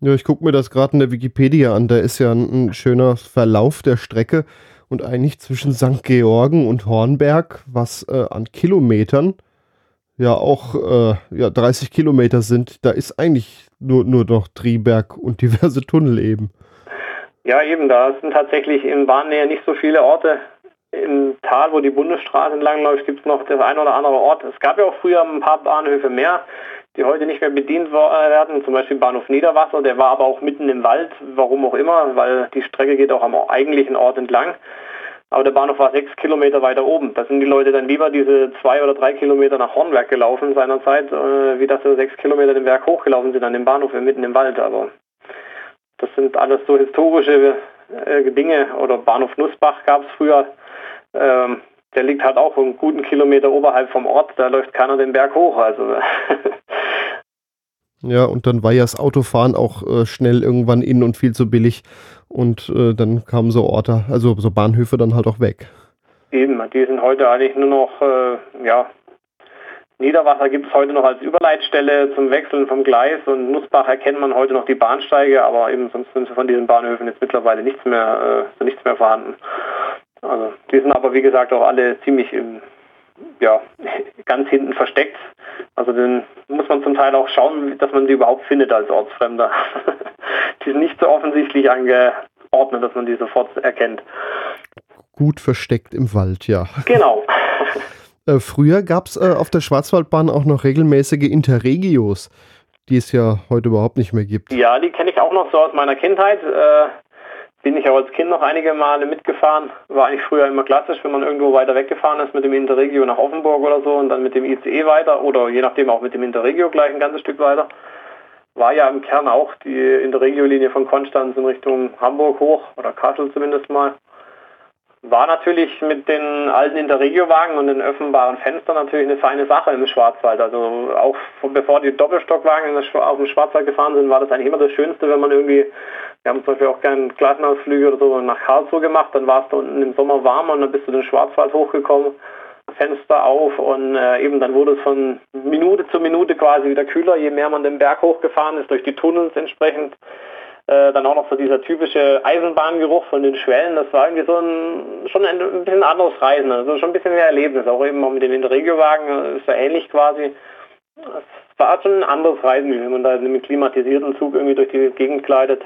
Ja, ich gucke mir das gerade in der Wikipedia an. Da ist ja ein, ein, schöner Verlauf der Strecke und eigentlich zwischen St. Georgen und Hornberg, was äh, an Kilometern ja auch äh, ja, 30 Kilometer sind, da ist eigentlich nur, nur noch Triberg und diverse Tunnel eben. Ja, eben, da sind tatsächlich in Bahnnähe nicht so viele Orte im Tal, wo die Bundesstraße entlangläuft, gibt es noch das ein oder andere Ort. Es gab ja auch früher ein paar Bahnhöfe mehr, die heute nicht mehr bedient äh, werden. Zum Beispiel Bahnhof Niederwasser, der war aber auch mitten im Wald, warum auch immer, weil die Strecke geht auch am eigentlichen Ort entlang. Aber der Bahnhof war sechs Kilometer weiter oben. Da sind die Leute dann lieber diese zwei oder drei Kilometer nach Hornberg gelaufen seinerzeit, äh, wie dass sie sechs Kilometer den Berg hochgelaufen sind an dem Bahnhof mitten im Wald. Aber das sind alles so historische äh, Dinge. Oder Bahnhof Nussbach gab es früher. Ähm, der liegt halt auch einen guten Kilometer oberhalb vom Ort, da läuft keiner den Berg hoch. Also ja, und dann war ja das Autofahren auch äh, schnell irgendwann in und viel zu billig. Und äh, dann kamen so Orte, also so Bahnhöfe dann halt auch weg. Eben, die sind heute eigentlich nur noch, äh, ja, Niederwasser gibt es heute noch als Überleitstelle zum Wechseln vom Gleis und Nussbach erkennt man heute noch die Bahnsteige, aber eben sonst sind von diesen Bahnhöfen jetzt mittlerweile nichts mehr, äh, nichts mehr vorhanden. Also die sind aber wie gesagt auch alle ziemlich im, ja, ganz hinten versteckt. Also dann muss man zum Teil auch schauen, dass man die überhaupt findet als Ortsfremder. die sind nicht so offensichtlich angeordnet, dass man die sofort erkennt. Gut versteckt im Wald, ja. Genau. äh, früher gab es äh, auf der Schwarzwaldbahn auch noch regelmäßige Interregios, die es ja heute überhaupt nicht mehr gibt. Ja, die kenne ich auch noch so aus meiner Kindheit. Äh, bin ich auch als Kind noch einige Male mitgefahren. War eigentlich früher immer klassisch, wenn man irgendwo weiter weggefahren ist mit dem Interregio nach Offenburg oder so und dann mit dem ICE weiter oder je nachdem auch mit dem Interregio gleich ein ganzes Stück weiter. War ja im Kern auch die Interregio-Linie von Konstanz in Richtung Hamburg hoch oder Kassel zumindest mal. War natürlich mit den alten Interregio-Wagen und den öffnbaren Fenstern natürlich eine feine Sache im Schwarzwald. Also auch bevor die Doppelstockwagen auf dem Schwarzwald gefahren sind, war das eigentlich immer das Schönste, wenn man irgendwie wir haben zum Beispiel auch gerne Klassenausflüge oder so nach Karlsruhe gemacht. Dann war es da unten im Sommer warm und dann bist du den Schwarzwald hochgekommen, Fenster auf und äh, eben dann wurde es von Minute zu Minute quasi wieder kühler, je mehr man den Berg hochgefahren ist, durch die Tunnels entsprechend. Äh, dann auch noch so dieser typische Eisenbahngeruch von den Schwellen, das war irgendwie so ein, schon ein, ein bisschen anderes Reisen, also schon ein bisschen mehr Erlebnis. Auch eben auch mit den Interregio-Wagen äh, ist ja ähnlich quasi. Es war schon ein anderes Reisen, wenn man da in einem klimatisierten Zug irgendwie durch die Gegend gleitet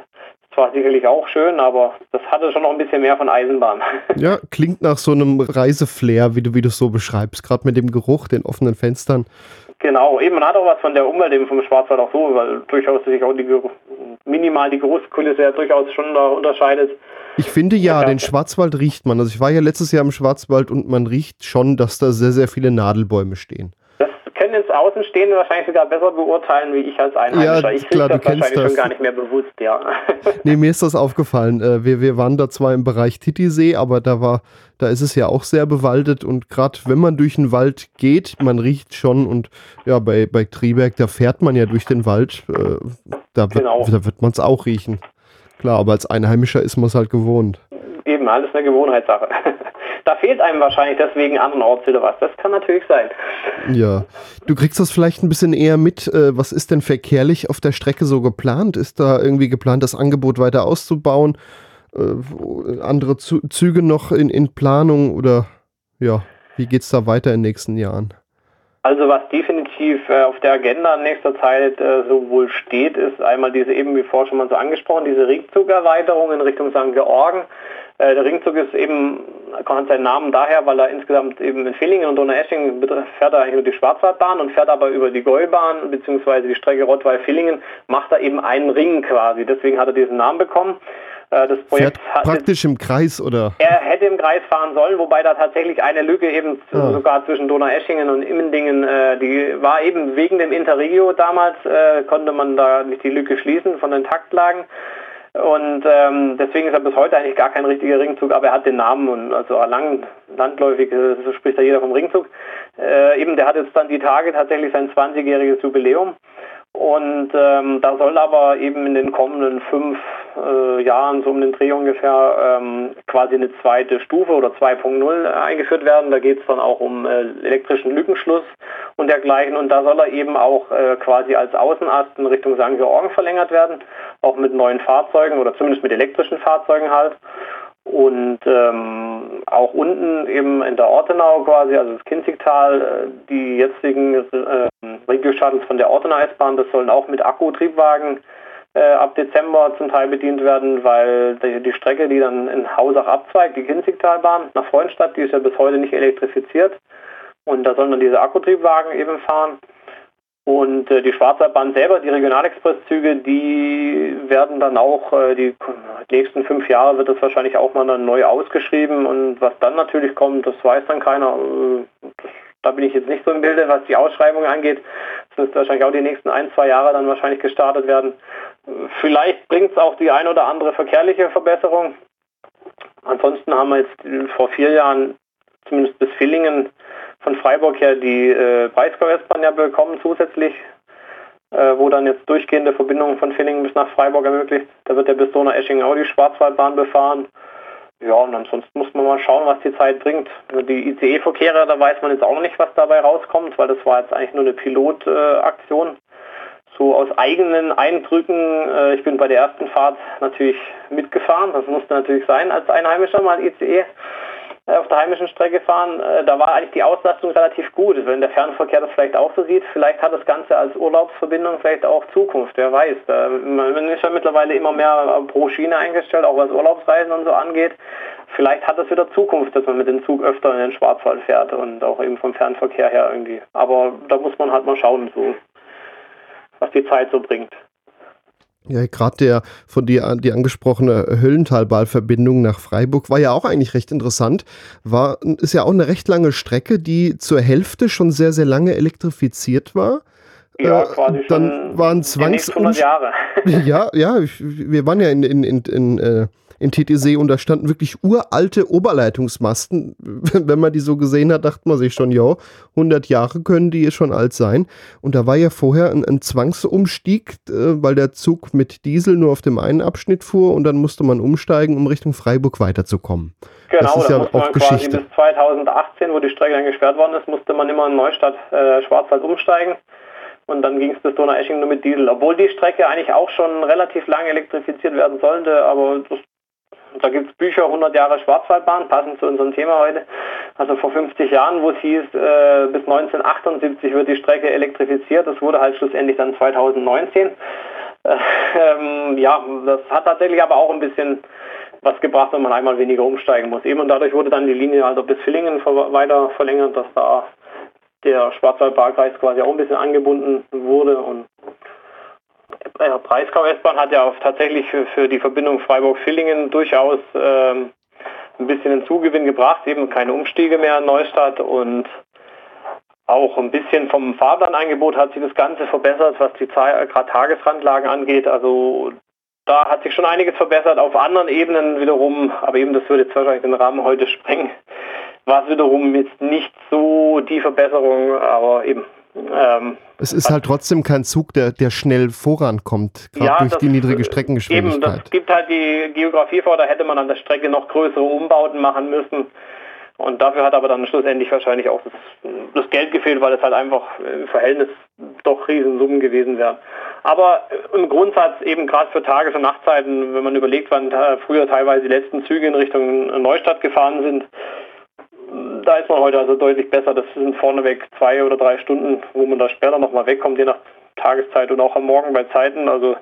war sicherlich auch schön, aber das hatte schon noch ein bisschen mehr von Eisenbahn. Ja, klingt nach so einem Reiseflair, wie du, wie du es so beschreibst, gerade mit dem Geruch, den offenen Fenstern. Genau, eben man hat auch was von der Umwelt eben vom Schwarzwald auch so, weil durchaus sich auch die minimal die Geruchskulisse ja durchaus schon da unterscheidet. Ich finde ja, den Schwarzwald riecht man. Also ich war ja letztes Jahr im Schwarzwald und man riecht schon, dass da sehr, sehr viele Nadelbäume stehen jetzt Außenstehende wahrscheinlich sogar besser beurteilen, wie ich als Einheimischer. Ja, ich klar, das wahrscheinlich das. schon gar nicht mehr bewusst, ja. nee, mir ist das aufgefallen. Äh, wir, wir waren da zwar im Bereich Titisee, aber da war, da ist es ja auch sehr bewaldet und gerade wenn man durch den Wald geht, man riecht schon und ja, bei, bei Triberg, da fährt man ja durch den Wald, äh, da, genau. da wird man es auch riechen. Klar, aber als Einheimischer ist man es halt gewohnt. Eben, alles eine Gewohnheitssache. da fehlt einem wahrscheinlich deswegen andernorts oder was. Das kann natürlich sein. Ja. Du kriegst das vielleicht ein bisschen eher mit. Äh, was ist denn verkehrlich auf der Strecke so geplant? Ist da irgendwie geplant, das Angebot weiter auszubauen? Äh, andere Züge noch in, in Planung oder ja, wie geht es da weiter in den nächsten Jahren? Also was definitiv äh, auf der Agenda in nächster Zeit äh, sowohl steht, ist einmal diese eben wie vorher schon mal so angesprochen, diese Ringzugerweiterung in Richtung St. Georgen. Äh, der Ringzug ist eben, hat seinen Namen daher, weil er insgesamt eben in Villingen und Donaueschingen fährt er eigentlich nur die Schwarzwaldbahn und fährt aber über die Gäubahn bzw. die Strecke Rottweil-Villingen, macht er eben einen Ring quasi. Deswegen hat er diesen Namen bekommen. Äh, das Projekt Fährt praktisch im Kreis oder? Er hätte im Kreis fahren sollen, wobei da tatsächlich eine Lücke eben ah. sogar zwischen Donaueschingen und Immendingen, äh, die war eben wegen dem Interregio damals, konnte man da nicht die Lücke schließen von den Taktlagen. Und ähm, deswegen ist er bis heute eigentlich gar kein richtiger Ringzug, aber er hat den Namen und also lang landläufig, äh, so spricht da jeder vom Ringzug. Äh, eben, der hat jetzt dann die Tage tatsächlich sein 20-jähriges Jubiläum. Und ähm, da soll aber eben in den kommenden fünf äh, Jahren, so um den Dreh ungefähr, ähm, quasi eine zweite Stufe oder 2.0 eingeführt werden. Da geht es dann auch um äh, elektrischen Lückenschluss und dergleichen. Und da soll er eben auch äh, quasi als Außenast in Richtung St. Georgen verlängert werden, auch mit neuen Fahrzeugen oder zumindest mit elektrischen Fahrzeugen halt. Und ähm, auch unten eben in der Ortenau quasi, also das Kinzigtal, äh, die jetzigen äh, Regio-Shuttles von der Ortenau S-Bahn, das sollen auch mit Akkutriebwagen ab Dezember zum Teil bedient werden, weil die, Strecke, die dann in Hausach abzweigt, die Kinzigtalbahn nach Freundstadt, die ist ja bis heute nicht elektrifiziert. Und da sollen dann diese Akkutriebwagen eben fahren. Und äh, die Schwarzwaldbahn selber, die Regionalexpresszüge, die werden dann auch, äh, die nächsten fünf Jahre wird das wahrscheinlich auch mal dann neu ausgeschrieben. Und was dann natürlich kommt, das weiß dann keiner. Äh, da bin ich jetzt nicht so im Bilde, was die Ausschreibung angeht. Das müsste wahrscheinlich auch die nächsten ein, zwei Jahre dann wahrscheinlich gestartet werden. Vielleicht bringt es auch die ein oder andere verkehrliche Verbesserung. Ansonsten haben wir jetzt vor vier Jahren zumindest bis Villingen von Freiburg her die äh, Breisgau-S-Bahn ja bekommen zusätzlich, äh, wo dann jetzt durchgehende Verbindungen von Villingen bis nach Freiburg ermöglicht. Da wird ja bis Donau-Eschingen auch die Schwarzwaldbahn befahren. Ja, und ansonsten muss man mal schauen, was die Zeit bringt. Also die ICE-Verkehre, da weiß man jetzt auch noch nicht, was dabei rauskommt, weil das war jetzt eigentlich nur eine Pilotaktion. So aus eigenen Eindrücken, äh, ich bin bei der ersten Fahrt natürlich mitgefahren, das musste natürlich sein als Einheimischer mal ICE. Äh, auf der heimischen Strecke fahren, äh, da war eigentlich die Auslastung relativ gut. Wenn der Fernverkehr das vielleicht auch so sieht, vielleicht hat das Ganze als Urlaubsverbindung vielleicht auch Zukunft, wer weiß. Man ist ja mittlerweile immer mehr pro Schiene eingestellt, auch was Urlaubsreisen und so angeht. Vielleicht hat das wieder Zukunft, dass man mit dem Zug öfter in den Schwarzwald fährt und auch eben vom Fernverkehr her irgendwie. Aber da muss man halt mal schauen, so, was die Zeit so bringt. Ja, gerade der von dir die angesprochene Höllentalballverbindung nach Freiburg war ja auch eigentlich recht interessant. War, ist ja auch eine recht lange Strecke, die zur Hälfte schon sehr, sehr lange elektrifiziert war. Ja, äh, quasi dann schon waren Zwangs 100 Jahre. ja, ja, wir waren ja in, in, in, in äh, in TTC und da standen wirklich uralte Oberleitungsmasten. Wenn man die so gesehen hat, dachte man sich schon, ja, 100 Jahre können die schon alt sein. Und da war ja vorher ein, ein Zwangsumstieg, äh, weil der Zug mit Diesel nur auf dem einen Abschnitt fuhr und dann musste man umsteigen, um Richtung Freiburg weiterzukommen. Genau, das ist ja auch Geschichte. bis 2018, wo die Strecke dann gesperrt worden ist, musste man immer in Neustadt äh, Schwarzwald umsteigen. Und dann ging es bis Donaueschingen nur mit Diesel. Obwohl die Strecke eigentlich auch schon relativ lange elektrifiziert werden sollte, aber das da gibt es Bücher 100 Jahre Schwarzwaldbahn, passend zu unserem Thema heute. Also vor 50 Jahren, wo es hieß, äh, bis 1978 wird die Strecke elektrifiziert. Das wurde halt schlussendlich dann 2019. Äh, ähm, ja, das hat tatsächlich aber auch ein bisschen was gebracht, wenn man einmal weniger umsteigen muss. Eben und dadurch wurde dann die Linie also bis Villingen weiter verlängert, dass da der Schwarzwaldbahnkreis quasi auch ein bisschen angebunden wurde und ja, Breisgau S-Bahn hat ja auch tatsächlich für, für die Verbindung Freiburg-Villingen durchaus ähm, ein bisschen einen Zugewinn gebracht, eben keine Umstiege mehr in Neustadt und auch ein bisschen vom Fahrplanangebot hat sich das Ganze verbessert, was die gerade Tagesrandlagen angeht. Also da hat sich schon einiges verbessert. Auf anderen Ebenen wiederum, aber eben das würde jetzt wahrscheinlich den Rahmen heute sprengen, war es wiederum jetzt nicht so die Verbesserung, aber eben ähm, es ist halt trotzdem kein Zug, der, der schnell vorankommt, gerade ja, durch das, die niedrige Streckengeschwindigkeit. Eben, das gibt halt die Geografie vor, da hätte man an der Strecke noch größere Umbauten machen müssen. Und dafür hat aber dann schlussendlich wahrscheinlich auch das, das Geld gefehlt, weil es halt einfach im Verhältnis doch Riesensummen gewesen wären. Aber im Grundsatz eben gerade für Tages- und Nachtzeiten, wenn man überlegt, wann früher teilweise die letzten Züge in Richtung Neustadt gefahren sind, da ist man heute also deutlich besser. Das sind vorneweg zwei oder drei Stunden, wo man da später nochmal wegkommt, je nach Tageszeit und auch am Morgen bei Zeiten. Also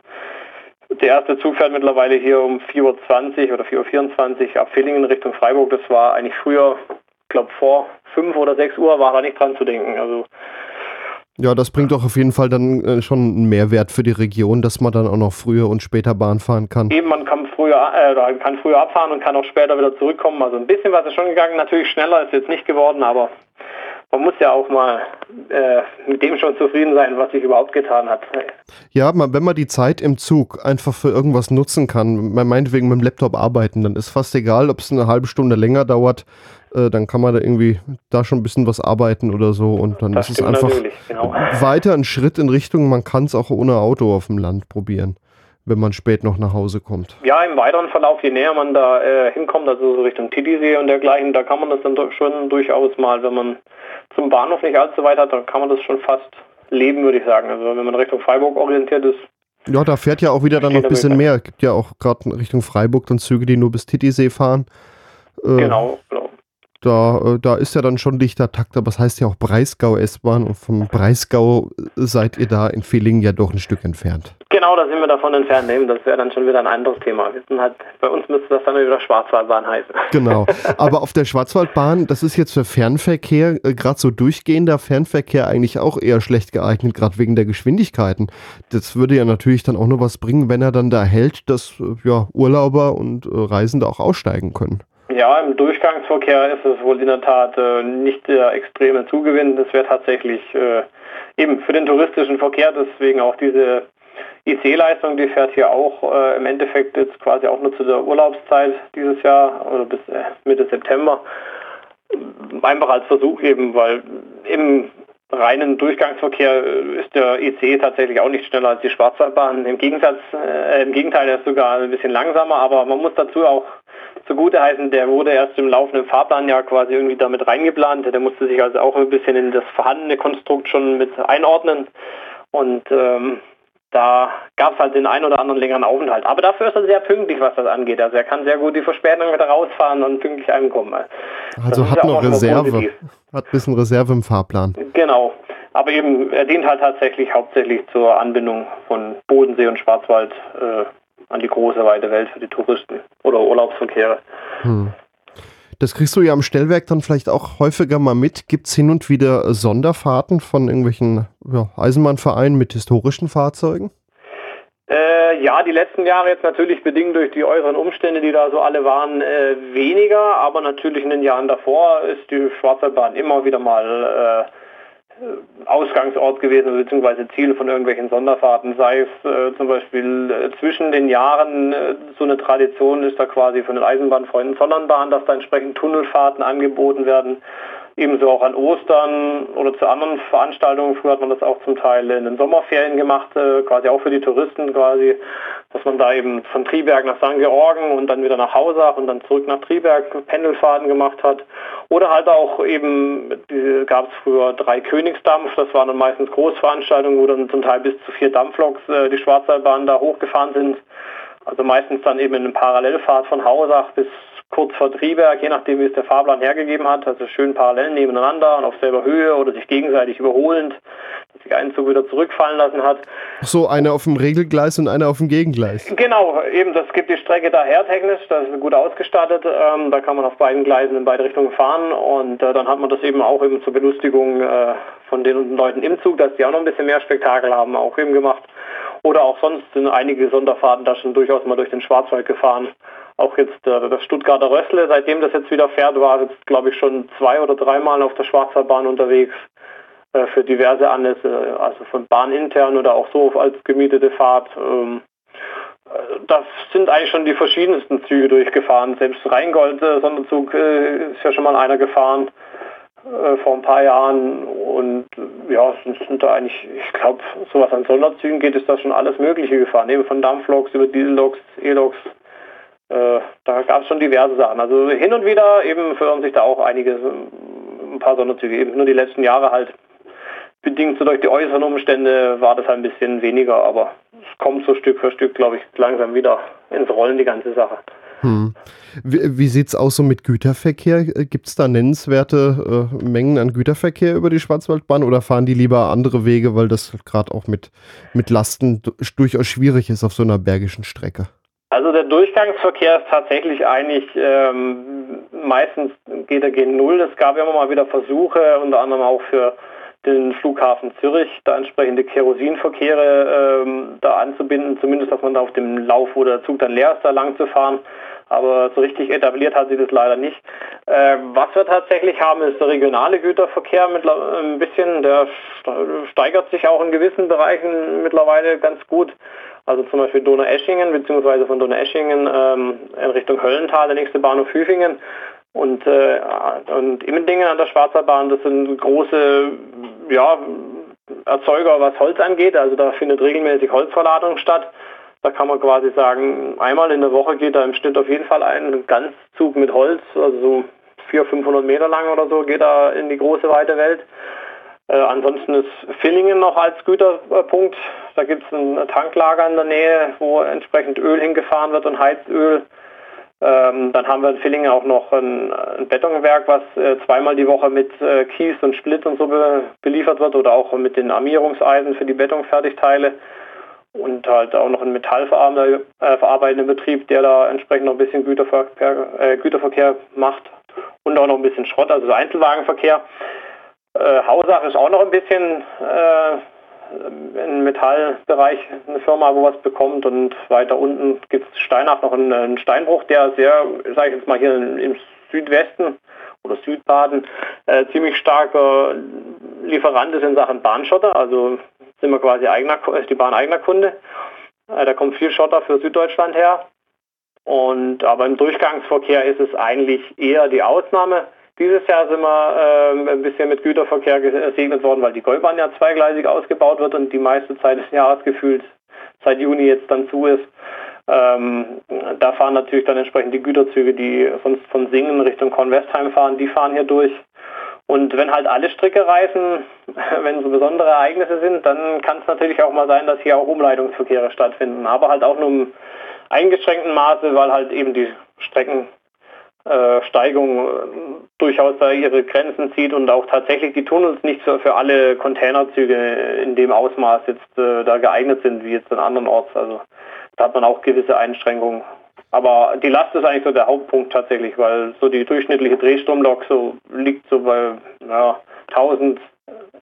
Der erste Zug fährt mittlerweile hier um 4.20 Uhr oder 4.24 Uhr ab Villingen Richtung Freiburg. Das war eigentlich früher, ich glaube vor 5 oder 6 Uhr war da nicht dran zu denken. Also ja, das bringt doch auf jeden Fall dann äh, schon einen Mehrwert für die Region, dass man dann auch noch früher und später Bahn fahren kann. Eben, man kann früher, äh, kann früher abfahren und kann auch später wieder zurückkommen. Also ein bisschen was ist schon gegangen, natürlich schneller ist jetzt nicht geworden, aber man muss ja auch mal äh, mit dem schon zufrieden sein, was sich überhaupt getan hat. Ja, wenn man die Zeit im Zug einfach für irgendwas nutzen kann, man meinetwegen mit dem Laptop arbeiten, dann ist fast egal, ob es eine halbe Stunde länger dauert, äh, dann kann man da irgendwie da schon ein bisschen was arbeiten oder so und dann das ist es einfach genau. weiter ein Schritt in Richtung, man kann es auch ohne Auto auf dem Land probieren wenn man spät noch nach Hause kommt. Ja, im weiteren Verlauf, je näher man da äh, hinkommt, also so Richtung Titisee und dergleichen, da kann man das dann schon durchaus mal, wenn man zum Bahnhof nicht allzu weit hat, dann kann man das schon fast leben, würde ich sagen. Also wenn man Richtung Freiburg orientiert ist. Ja, da fährt ja auch wieder dann noch ein bisschen mehr. Es gibt ja auch gerade Richtung Freiburg dann Züge, die nur bis Titisee fahren. Äh, genau, genau. Da, äh, da ist ja dann schon dichter Takt, aber es heißt ja auch Breisgau S-Bahn und vom Breisgau seid ihr da in Villingen ja doch ein Stück entfernt. Genau, da sind wir davon entfernt. Das wäre dann schon wieder ein anderes Thema. Halt, bei uns müsste das dann wieder Schwarzwaldbahn heißen. Genau. Aber auf der Schwarzwaldbahn, das ist jetzt für Fernverkehr, äh, gerade so durchgehender Fernverkehr eigentlich auch eher schlecht geeignet, gerade wegen der Geschwindigkeiten. Das würde ja natürlich dann auch nur was bringen, wenn er dann da hält, dass äh, ja, Urlauber und äh, Reisende auch aussteigen können. Ja, im Durchgangsverkehr ist es wohl in der Tat äh, nicht der extreme Zugewinn. Das wäre tatsächlich äh, eben für den touristischen Verkehr, deswegen auch diese IC-Leistung, die fährt hier auch äh, im Endeffekt jetzt quasi auch nur zu der Urlaubszeit dieses Jahr oder bis äh, Mitte September. Einfach als Versuch eben, weil im reinen Durchgangsverkehr ist der IC tatsächlich auch nicht schneller als die Schwarzwaldbahn. Im Gegensatz, äh, im Gegenteil, er ist sogar ein bisschen langsamer, aber man muss dazu auch zugute heißen, der wurde erst im laufenden Fahrplan ja quasi irgendwie damit reingeplant. Der musste sich also auch ein bisschen in das vorhandene Konstrukt schon mit einordnen. Und ähm, da gab es halt den einen oder anderen längeren Aufenthalt. Aber dafür ist er sehr pünktlich, was das angeht. Also er kann sehr gut die Verspätung wieder rausfahren und pünktlich ankommen. Also hat noch Reserve. Hat ein bisschen Reserve im Fahrplan. Genau. Aber eben, er dient halt tatsächlich hauptsächlich zur Anbindung von Bodensee und Schwarzwald äh, an die große weite Welt für die Touristen oder Urlaubsverkehre. Hm. Das kriegst du ja am Stellwerk dann vielleicht auch häufiger mal mit. Gibt es hin und wieder Sonderfahrten von irgendwelchen ja, Eisenbahnvereinen mit historischen Fahrzeugen? Äh, ja, die letzten Jahre jetzt natürlich bedingt durch die äußeren Umstände, die da so alle waren, äh, weniger. Aber natürlich in den Jahren davor ist die Schwarzwaldbahn immer wieder mal äh, äh, Ausgangsort gewesen, beziehungsweise Ziel von irgendwelchen Sonderfahrten, sei es äh, zum Beispiel äh, zwischen den Jahren äh, so eine Tradition ist da quasi von den Eisenbahnfreunden Zollernbahn, dass da entsprechend Tunnelfahrten angeboten werden, ebenso auch an Ostern oder zu anderen Veranstaltungen. Früher hat man das auch zum Teil in den Sommerferien gemacht, äh, quasi auch für die Touristen quasi, dass man da eben von Triberg nach St. Georgen und dann wieder nach Hausach und dann zurück nach Triberg Pendelfahrten gemacht hat. Oder halt auch eben, gab es früher drei Königsdampf, das waren dann meistens Großveranstaltungen, wo dann zum Teil bis zu vier Dampfloks äh, die Schwarzwaldbahn da hochgefahren sind. Also meistens dann eben in einer Parallelfahrt von Hausach bis kurz vor Triberg, je nachdem wie es der Fahrplan hergegeben hat, also schön parallel nebeneinander und auf selber Höhe oder sich gegenseitig überholend, dass sich ein Zug wieder zurückfallen lassen hat. So, eine auf dem Regelgleis und eine auf dem Gegengleis. Genau, eben, das gibt die Strecke daher technisch, das ist gut ausgestattet, ähm, da kann man auf beiden Gleisen in beide Richtungen fahren und äh, dann hat man das eben auch eben zur Belustigung äh, von den Leuten im Zug, dass die auch noch ein bisschen mehr Spektakel haben, auch eben gemacht. Oder auch sonst sind einige Sonderfahrten da schon durchaus mal durch den Schwarzwald gefahren auch jetzt äh, das Stuttgarter Rössle, seitdem das jetzt wieder fährt, war jetzt glaube ich schon zwei oder dreimal auf der Schwarzwaldbahn unterwegs äh, für diverse Anlässe, also von Bahn intern oder auch so als gemietete Fahrt. Ähm, äh, das sind eigentlich schon die verschiedensten Züge durchgefahren. Selbst Rheingold, äh, Sonderzug, äh, ist ja schon mal einer gefahren äh, vor ein paar Jahren. Und ja, sind da eigentlich, ich glaube, sowas an Sonderzügen geht, ist da schon alles Mögliche gefahren. Eben von Dampfloks über Dieselloks, E-Loks, äh, da gab es schon diverse Sachen. Also hin und wieder eben fördern sich da auch einige, ein paar Sonderzüge. Eben nur die letzten Jahre halt bedingt so durch die äußeren Umstände war das halt ein bisschen weniger, aber es kommt so Stück für Stück, glaube ich, langsam wieder ins Rollen, die ganze Sache. Hm. Wie, wie sieht es aus so mit Güterverkehr? Gibt es da nennenswerte äh, Mengen an Güterverkehr über die Schwarzwaldbahn oder fahren die lieber andere Wege, weil das gerade auch mit, mit Lasten durchaus schwierig ist auf so einer bergischen Strecke? Also der Durchgangsverkehr ist tatsächlich eigentlich ähm, meistens geht er gegen Null. Es gab immer mal wieder Versuche, unter anderem auch für den Flughafen Zürich, da entsprechende Kerosinverkehre ähm, da anzubinden, zumindest dass man da auf dem Lauf, wo der Zug dann leer ist, da lang zu fahren. Aber so richtig etabliert hat sie das leider nicht. Äh, was wir tatsächlich haben, ist der regionale Güterverkehr mit ein bisschen, der steigert sich auch in gewissen Bereichen mittlerweile ganz gut. Also zum Beispiel Donaueschingen, beziehungsweise von Donaueschingen ähm, in Richtung Höllental, der nächste Bahnhof Hüfingen und, äh, und Immendingen an der Schwarzwaldbahn, das sind große ja, Erzeuger, was Holz angeht. Also da findet regelmäßig Holzverladung statt. Da kann man quasi sagen, einmal in der Woche geht da im Schnitt auf jeden Fall ein Ganzzug mit Holz, also so 400, 500 Meter lang oder so, geht da in die große weite Welt. Äh, ansonsten ist Villingen noch als Güterpunkt. Da gibt es ein Tanklager in der Nähe, wo entsprechend Öl hingefahren wird und Heizöl. Ähm, dann haben wir in Villingen auch noch ein, ein Betonwerk, was äh, zweimal die Woche mit äh, Kies und Split und so be beliefert wird oder auch mit den Armierungseisen für die Betonfertigteile. Und halt auch noch ein metallverarbeitender äh, Betrieb, der da entsprechend noch ein bisschen Güterverkehr, äh, Güterverkehr macht und auch noch ein bisschen Schrott, also Einzelwagenverkehr. Äh, Hausach ist auch noch ein bisschen äh, im Metallbereich eine Firma, wo was bekommt und weiter unten gibt es Steinach noch einen, einen, Steinbruch, der sehr, sage ich jetzt mal hier im Südwesten oder Südbaden äh, ziemlich starker Lieferant ist in Sachen Bahnschotter, also sind wir quasi eigener, die Bahn eigener Kunde. Äh, da kommt viel Schotter für Süddeutschland her. Und aber im Durchgangsverkehr ist es eigentlich eher die Ausnahme. Dieses Jahr sind wir äh, ein bisschen mit Güterverkehr gesegnet worden, weil die Gäubahn ja zweigleisig ausgebaut wird und die meiste Zeit des Jahres gefühlt seit Juni jetzt dann zu ist. Ähm, da fahren natürlich dann entsprechend die Güterzüge, die sonst von Singen Richtung Kornwestheim fahren, die fahren hier durch. Und wenn halt alle Stricke reißen, wenn so besondere Ereignisse sind, dann kann es natürlich auch mal sein, dass hier auch Umleitungsverkehre stattfinden. Aber halt auch nur im eingeschränkten Maße, weil halt eben die Strecken Steigung äh, durchaus ihre Grenzen zieht und auch tatsächlich die Tunnels nicht für, alle Containerzüge in dem Ausmaß jetzt äh, da geeignet sind wie jetzt in anderen Orts. Also da hat man auch gewisse Einschränkungen. Aber die Last ist eigentlich so der Hauptpunkt tatsächlich, weil so die durchschnittliche Drehstromlok so liegt so bei ja, 1000,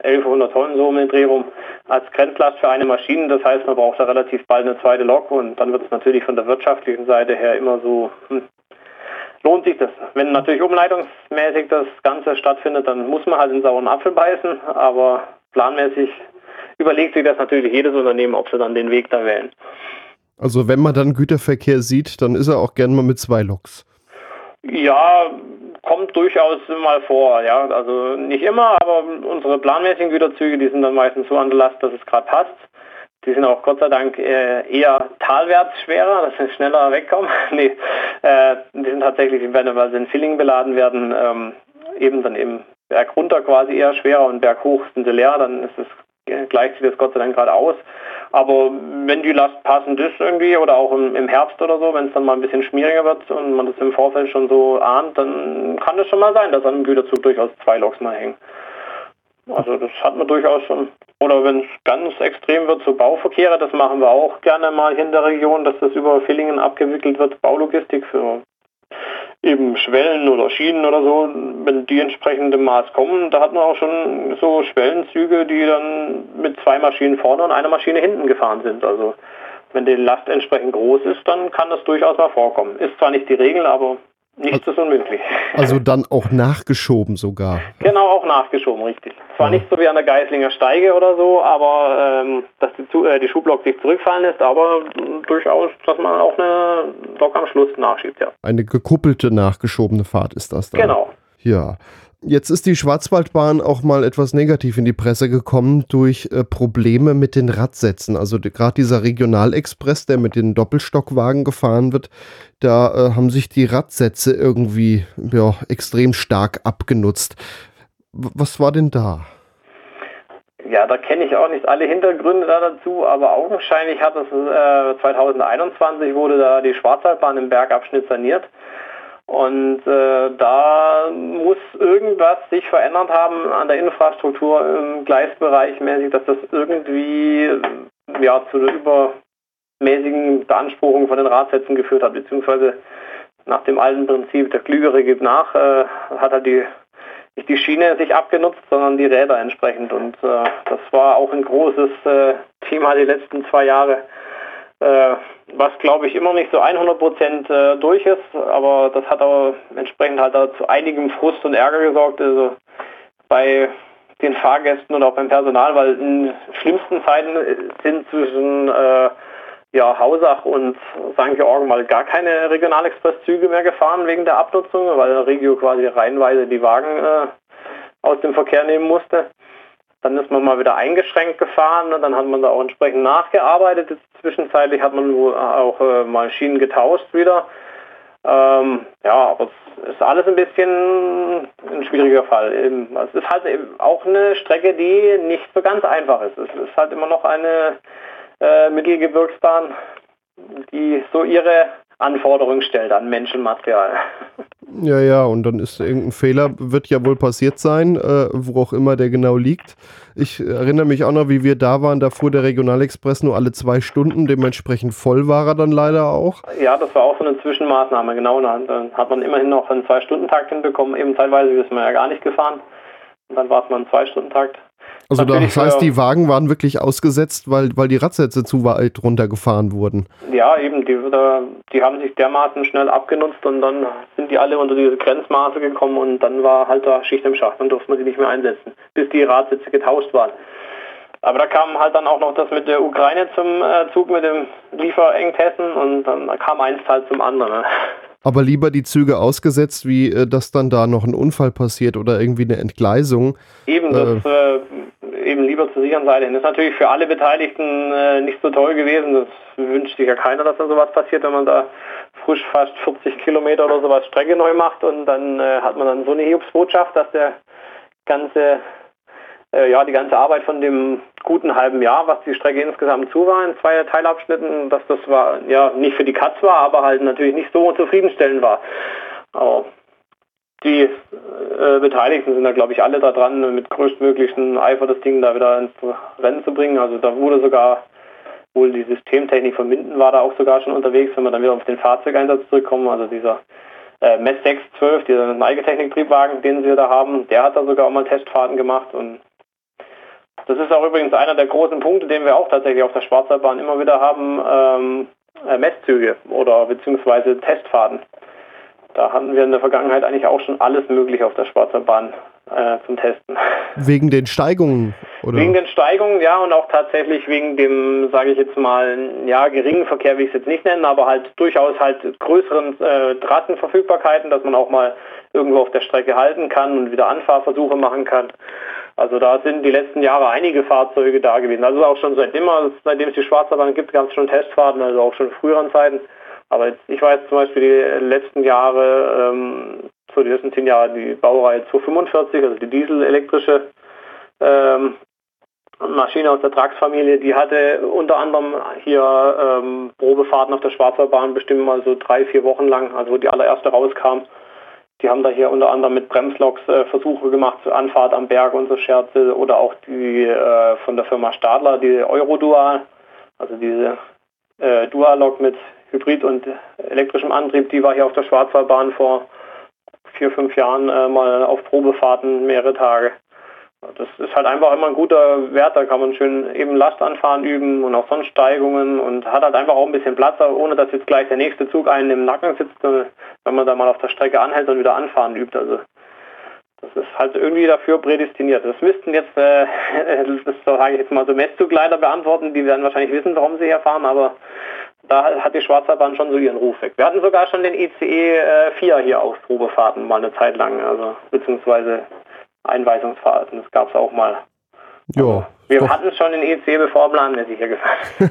1100 Tonnen so um den Dreh rum als Grenzlast für eine Maschine. Das heißt, man braucht da relativ bald eine zweite Lok und dann wird es natürlich von der wirtschaftlichen Seite her immer so hm, lohnt sich das. Wenn natürlich umleitungsmäßig das Ganze stattfindet, dann muss man halt in sauren Apfel beißen, aber planmäßig überlegt sich das natürlich jedes Unternehmen, ob sie dann den Weg da wählen. Also wenn man dann Güterverkehr sieht, dann ist er auch gern mal mit zwei Loks. Ja, kommt durchaus mal vor, ja. Also nicht immer, aber unsere planmäßigen Güterzüge, die sind dann meistens so an der Last, dass es gerade passt. Die sind auch Gott sei Dank äh, eher talwärts schwerer, dass sie schneller wegkommen. nee, äh, die sind tatsächlich, wenn sie in Filling beladen werden, ähm, eben dann eben Berg runter quasi eher schwerer und Berg hoch sind sie leer, dann ist es gleicht sich das Gott sei Dank gerade aus. Aber wenn die Last passend ist irgendwie oder auch im, im Herbst oder so, wenn es dann mal ein bisschen schmieriger wird und man das im Vorfeld schon so ahnt, dann kann es schon mal sein, dass an einem Güterzug durchaus zwei Loks mal hängen. Also das hat man durchaus schon. Oder wenn es ganz extrem wird, so Bauverkehre, das machen wir auch gerne mal in der Region, dass das über Villingen abgewickelt wird, Baulogistik für eben Schwellen oder Schienen oder so, wenn die entsprechend Maß kommen, da hat man auch schon so Schwellenzüge, die dann mit zwei Maschinen vorne und einer Maschine hinten gefahren sind. Also wenn die Last entsprechend groß ist, dann kann das durchaus mal vorkommen. Ist zwar nicht die Regel, aber Nichts ist unmöglich. Also dann auch nachgeschoben sogar. Genau, auch nachgeschoben, richtig. Zwar ja. nicht so wie an der Geislinger Steige oder so, aber ähm, dass die, äh, die Schublok sich zurückfallen lässt, aber durchaus, dass man auch eine Lok am Schluss nachschiebt, ja. Eine gekuppelte, nachgeschobene Fahrt ist das dann. Genau. Ja. Jetzt ist die Schwarzwaldbahn auch mal etwas negativ in die Presse gekommen durch äh, Probleme mit den Radsätzen. Also die, gerade dieser Regionalexpress, der mit den Doppelstockwagen gefahren wird, da äh, haben sich die Radsätze irgendwie ja, extrem stark abgenutzt. W was war denn da? Ja, da kenne ich auch nicht alle Hintergründe da dazu, aber augenscheinlich hat es äh, 2021 wurde da die Schwarzwaldbahn im Bergabschnitt saniert. Und äh, da muss irgendwas sich verändert haben an der Infrastruktur im Gleisbereich mäßig, dass das irgendwie ja, zu einer übermäßigen Beanspruchung von den Radsätzen geführt hat, beziehungsweise nach dem alten Prinzip, der Klügere gibt nach, äh, hat er die nicht die Schiene sich abgenutzt, sondern die Räder entsprechend. Und äh, das war auch ein großes äh, Thema die letzten zwei Jahre, was glaube ich immer nicht so 100 Prozent äh, durch ist, aber das hat auch entsprechend halt zu einigem Frust und Ärger gesorgt. Also bei den Fahrgästen und auch beim Personal, weil in schlimmsten Zeiten sind zwischen äh, ja, Hausach und St. Georgen mal gar keine Regionalexpresszüge mehr gefahren wegen der Abnutzung, weil Regio quasi reihenweise die Wagen äh, aus dem Verkehr nehmen musste. Dann ist man mal wieder eingeschränkt gefahren und dann hat man da auch entsprechend nachgearbeitet. Zwischenzeitlich hat man auch äh, mal Schienen getauscht wieder. Ähm, ja, aber es ist alles ein bisschen ein schwieriger Fall. Es ist halt auch eine Strecke, die nicht so ganz einfach ist. Es ist halt immer noch eine äh, Mittelgebirgsbahn, die so ihre Anforderungen stellt an Menschenmaterial. Ja, ja, und dann ist irgendein Fehler, wird ja wohl passiert sein, äh, wo auch immer der genau liegt. Ich erinnere mich auch noch, wie wir da waren, da fuhr der Regionalexpress nur alle zwei Stunden, dementsprechend voll war er dann leider auch. Ja, das war auch so eine Zwischenmaßnahme, genau. Dann hat man immerhin noch einen Zwei-Stunden-Takt hinbekommen, eben teilweise ist man ja gar nicht gefahren. Und dann war es mal ein Zwei-Stunden-Takt. Also das heißt, die Wagen waren wirklich ausgesetzt, weil, weil die Radsätze zu weit runtergefahren wurden. Ja, eben, die, die haben sich dermaßen schnell abgenutzt und dann sind die alle unter diese Grenzmaße gekommen und dann war halt da Schicht im Schacht, dann durfte man sie nicht mehr einsetzen, bis die Radsätze getauscht waren. Aber da kam halt dann auch noch das mit der Ukraine zum äh, Zug mit dem Lieferengpässen und dann kam eins halt zum anderen. Ne? Aber lieber die Züge ausgesetzt, wie äh, dass dann da noch ein Unfall passiert oder irgendwie eine Entgleisung. Eben, das äh, eben lieber zur sicheren Seite hin. Das ist natürlich für alle Beteiligten äh, nicht so toll gewesen. Das wünscht sich ja keiner, dass da sowas passiert, wenn man da frisch fast 40 Kilometer oder sowas Strecke neu macht und dann äh, hat man dann so eine Hiobsbotschaft, dass der ganze äh, ja, die ganze Arbeit von dem guten halben Jahr, was die Strecke insgesamt zu war in zwei Teilabschnitten, dass das war ja nicht für die Katz war, aber halt natürlich nicht so zufriedenstellend war. Aber Beteiligten sind da, glaube ich, alle daran, mit größtmöglichen Eifer das Ding da wieder ins Rennen zu bringen. Also da wurde sogar wohl die Systemtechnik von Minden war da auch sogar schon unterwegs, wenn wir dann wieder auf den Fahrzeugeinsatz zurückkommen. Also dieser äh, MES 612, dieser Neigetechnik-Triebwagen, den wir da haben, der hat da sogar auch mal Testfahrten gemacht und das ist auch übrigens einer der großen Punkte, den wir auch tatsächlich auf der Schwarzwaldbahn immer wieder haben, ähm, äh, Messzüge oder beziehungsweise Testfahrten. Da hatten wir in der Vergangenheit eigentlich auch schon alles Mögliche auf der Schwarzwaldbahn äh, zum Testen. Wegen den Steigungen? Oder? Wegen den Steigungen, ja, und auch tatsächlich wegen dem, sage ich jetzt mal, ja, geringen Verkehr will ich es jetzt nicht nennen, aber halt durchaus halt größeren äh, Drahtenverfügbarkeiten, dass man auch mal irgendwo auf der Strecke halten kann und wieder Anfahrversuche machen kann. Also da sind die letzten Jahre einige Fahrzeuge da gewesen. Also auch schon seit immer, seitdem es die Schwarzwaldbahn gibt, gab es schon Testfahrten, also auch schon in früheren Zeiten. Aber ich weiß zum Beispiel die letzten Jahre, ähm, so die letzten zehn Jahre, die Baureihe 245, also die dieselelektrische ähm, Maschine aus der Trax-Familie, die hatte unter anderem hier ähm, Probefahrten auf der Schwarzwaldbahn bestimmt mal so drei, vier Wochen lang, also wo die allererste rauskam. Die haben da hier unter anderem mit Bremsloks äh, Versuche gemacht zur Anfahrt am Berg und so Scherze oder auch die äh, von der Firma Stadler, die Eurodual, also diese äh, Dual-Lok mit Hybrid und elektrischem Antrieb, die war hier auf der Schwarzwaldbahn vor vier, fünf Jahren äh, mal auf Probefahrten mehrere Tage. Das ist halt einfach immer ein guter Wert, da kann man schön eben Lastanfahren üben und auch sonst Steigungen und hat halt einfach auch ein bisschen Platz, ohne dass jetzt gleich der nächste Zug einen im Nacken sitzt, wenn man da mal auf der Strecke anhält und wieder anfahren übt. Also das ist halt irgendwie dafür prädestiniert. Das müssten jetzt, äh, das sage ich jetzt mal so Messzugleiter beantworten, die werden wahrscheinlich wissen, warum sie hier fahren, aber da hat die Schwarzwaldbahn schon so ihren Ruf weg. Wir hatten sogar schon den ICE äh, 4 hier auf Probefahrten mal eine Zeit lang, also beziehungsweise Einweisungsfahrten, das gab es auch mal. Ja. Wir doch. hatten schon den ICE, bevor Planmäßig hier gefahren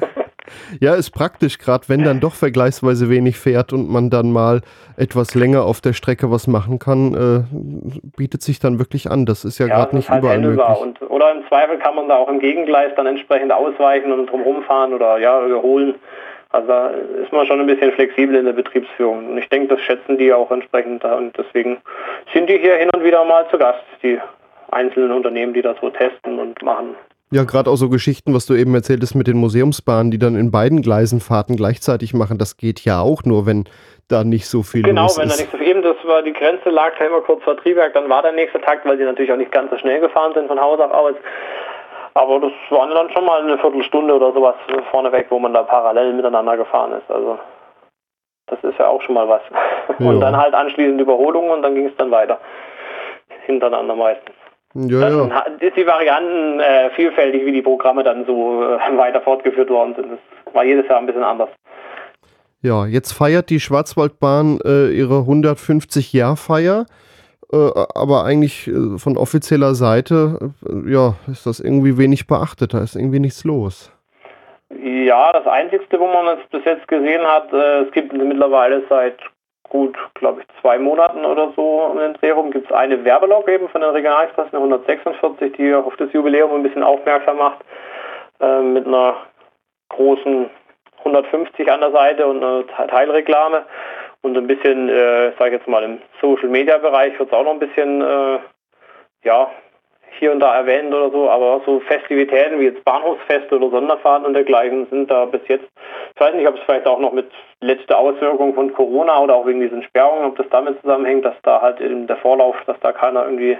ja, ist praktisch, gerade wenn dann doch vergleichsweise wenig fährt und man dann mal etwas länger auf der Strecke was machen kann, äh, bietet sich dann wirklich an. Das ist ja, ja gerade nicht halt überall möglich. Und, oder im Zweifel kann man da auch im Gegengleis dann entsprechend ausweichen und drumherum fahren oder ja, überholen. Also da ist man schon ein bisschen flexibel in der Betriebsführung. Und ich denke, das schätzen die auch entsprechend. Und deswegen sind die hier hin und wieder mal zu Gast, die einzelnen Unternehmen, die das so testen und machen. Ja, gerade auch so Geschichten, was du eben erzählt hast mit den Museumsbahnen, die dann in beiden Gleisen Fahrten gleichzeitig machen, das geht ja auch nur, wenn da nicht so viel genau, wenn da nicht so viel, eben das war, die Grenze lag ja immer kurz vor Triebwerk, dann war der nächste Takt, weil die natürlich auch nicht ganz so schnell gefahren sind von Haus aus. Aber das waren dann schon mal eine Viertelstunde oder sowas vorneweg, wo man da parallel miteinander gefahren ist. Also das ist ja auch schon mal was. Ja. Und dann halt anschließend Überholung und dann ging es dann weiter. Hintereinander meistens. Ja, dann ja. ist die Varianten äh, vielfältig, wie die Programme dann so äh, weiter fortgeführt worden sind. Das war jedes Jahr ein bisschen anders. Ja, jetzt feiert die Schwarzwaldbahn äh, ihre 150-Jahr-Feier, äh, aber eigentlich äh, von offizieller Seite äh, ja, ist das irgendwie wenig beachtet, da ist irgendwie nichts los. Ja, das Einzige, wo man es bis jetzt gesehen hat, es gibt mittlerweile seit gut, glaube ich, zwei Monaten oder so um den Dreh rum gibt es eine Werbelog eben von den Regionalexpressen 146, die auf das Jubiläum ein bisschen aufmerksam macht, äh, mit einer großen 150 an der Seite und einer Teilreklame. Und ein bisschen, äh, sage ich jetzt mal, im Social-Media-Bereich wird es auch noch ein bisschen, äh, ja, hier und da erwähnt oder so, aber so Festivitäten wie jetzt Bahnhofsfeste oder Sonderfahrten und dergleichen sind da bis jetzt, ich weiß nicht, ob es vielleicht auch noch mit letzter Auswirkung von Corona oder auch wegen diesen Sperrungen, ob das damit zusammenhängt, dass da halt in der Vorlauf, dass da keiner irgendwie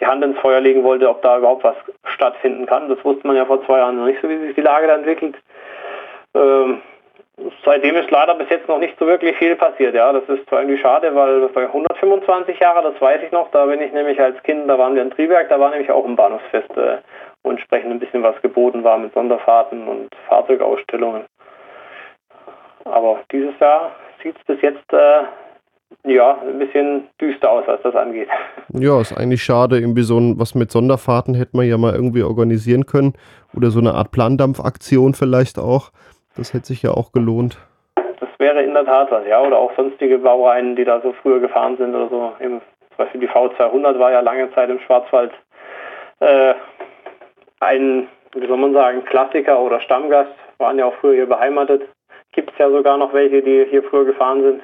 die Hand ins Feuer legen wollte, ob da überhaupt was stattfinden kann. Das wusste man ja vor zwei Jahren noch nicht so, wie sich die Lage da entwickelt. Ähm, seitdem ist leider bis jetzt noch nicht so wirklich viel passiert. Ja, das ist zwar irgendwie schade, weil bei 125 Jahre, das weiß ich noch, da bin ich nämlich als Kind, da waren wir in Triberg, da war nämlich auch ein Bahnhofsfest, äh, wo entsprechend ein bisschen was geboten war mit Sonderfahrten und Fahrzeugausstellungen. Aber dieses Jahr sieht es bis jetzt äh, ja, ein bisschen düster aus, was das angeht. Ja, ist eigentlich schade. Irgendwie so ein, was mit Sonderfahrten hätte man ja mal irgendwie organisieren können. Oder so eine Art Plandampfaktion vielleicht auch. Das hätte sich ja auch gelohnt. Das wäre in der Tat was, ja. Oder auch sonstige Baureihen, die da so früher gefahren sind oder so. Eben, zum Beispiel die V200 war ja lange Zeit im Schwarzwald äh, ein, wie soll man sagen, Klassiker oder Stammgast. Waren ja auch früher hier beheimatet. Gibt es ja sogar noch welche, die hier früher gefahren sind.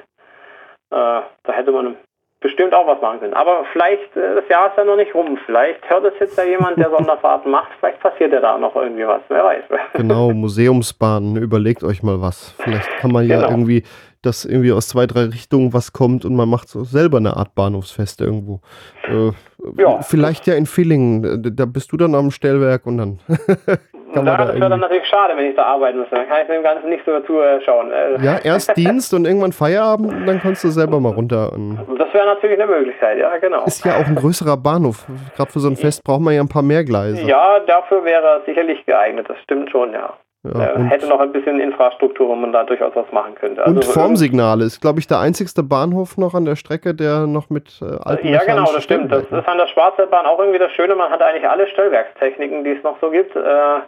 Äh, da hätte man bestimmt auch was machen können. Aber vielleicht, äh, das Jahr ist ja noch nicht rum. Vielleicht hört es jetzt ja jemand, der Sonderfahrten macht. Vielleicht passiert ja da noch irgendwie was. Wer weiß. Genau, Museumsbahnen. Überlegt euch mal was. Vielleicht kann man ja genau. irgendwie, dass irgendwie aus zwei, drei Richtungen was kommt und man macht so selber eine Art Bahnhofsfest irgendwo. Äh, ja. Vielleicht ja in Villingen. Da bist du dann am Stellwerk und dann kann man da das wäre dann natürlich schade, wenn ich da arbeiten müsste. Dann kann ich dem Ganzen nicht so zuschauen. Äh. Ja, erst Dienst und irgendwann Feierabend und dann kannst du selber mal runter. das wäre natürlich eine Möglichkeit, ja, genau. Ist ja auch ein größerer Bahnhof. Gerade für so ein Fest braucht man ja ein paar mehr Gleise. Ja, dafür wäre er sicherlich geeignet. Das stimmt schon, ja. Ja, äh, hätte noch ein bisschen Infrastruktur, wo man da durchaus was machen könnte. Also und Formsignale ist, glaube ich, der einzigste Bahnhof noch an der Strecke, der noch mit äh, alten Ja, genau, das stimmt. Das ist an der Schwarzwaldbahn auch irgendwie das Schöne. Man hat eigentlich alle Stellwerkstechniken, die es noch so gibt. Äh,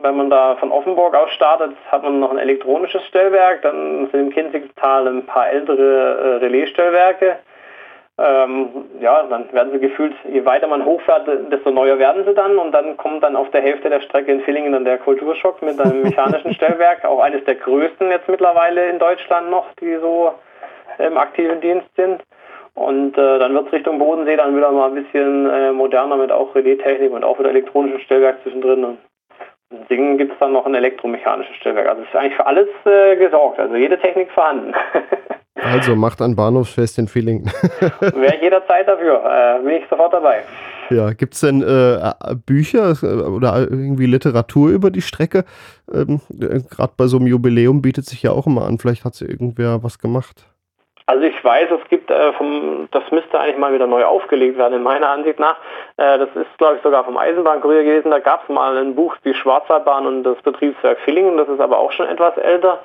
wenn man da von Offenburg aus startet, hat man noch ein elektronisches Stellwerk, dann sind im Kinzigtal ein paar ältere äh, Relaisstellwerke. Ähm, ja, dann werden sie gefühlt, je weiter man hochfährt, desto neuer werden sie dann und dann kommt dann auf der Hälfte der Strecke in Villingen dann der Kulturschock mit einem mechanischen Stellwerk, auch eines der größten jetzt mittlerweile in Deutschland noch, die so im aktiven Dienst sind. Und äh, dann wird es Richtung Bodensee dann wieder mal ein bisschen äh, moderner mit auch Relaistechnik und auch wieder elektronischem Stellwerk zwischendrin. Und in Singen gibt es dann noch ein elektromechanisches Stellwerk. Also es ist eigentlich für alles äh, gesorgt, also jede Technik vorhanden. also macht ein Bahnhofsfest in Villingen. Wäre jederzeit dafür, äh, bin ich sofort dabei. Ja, gibt es denn äh, Bücher äh, oder irgendwie Literatur über die Strecke? Ähm, äh, Gerade bei so einem Jubiläum bietet sich ja auch immer an, vielleicht hat sie irgendwer was gemacht. Also ich weiß, es gibt äh, vom, das müsste eigentlich mal wieder neu aufgelegt werden, in meiner Ansicht nach. Äh, das ist, glaube ich, sogar vom Eisenbahnkurier gewesen. Da gab es mal ein Buch, die Schwarzwaldbahn und das Betriebswerk Villingen. Das ist aber auch schon etwas älter.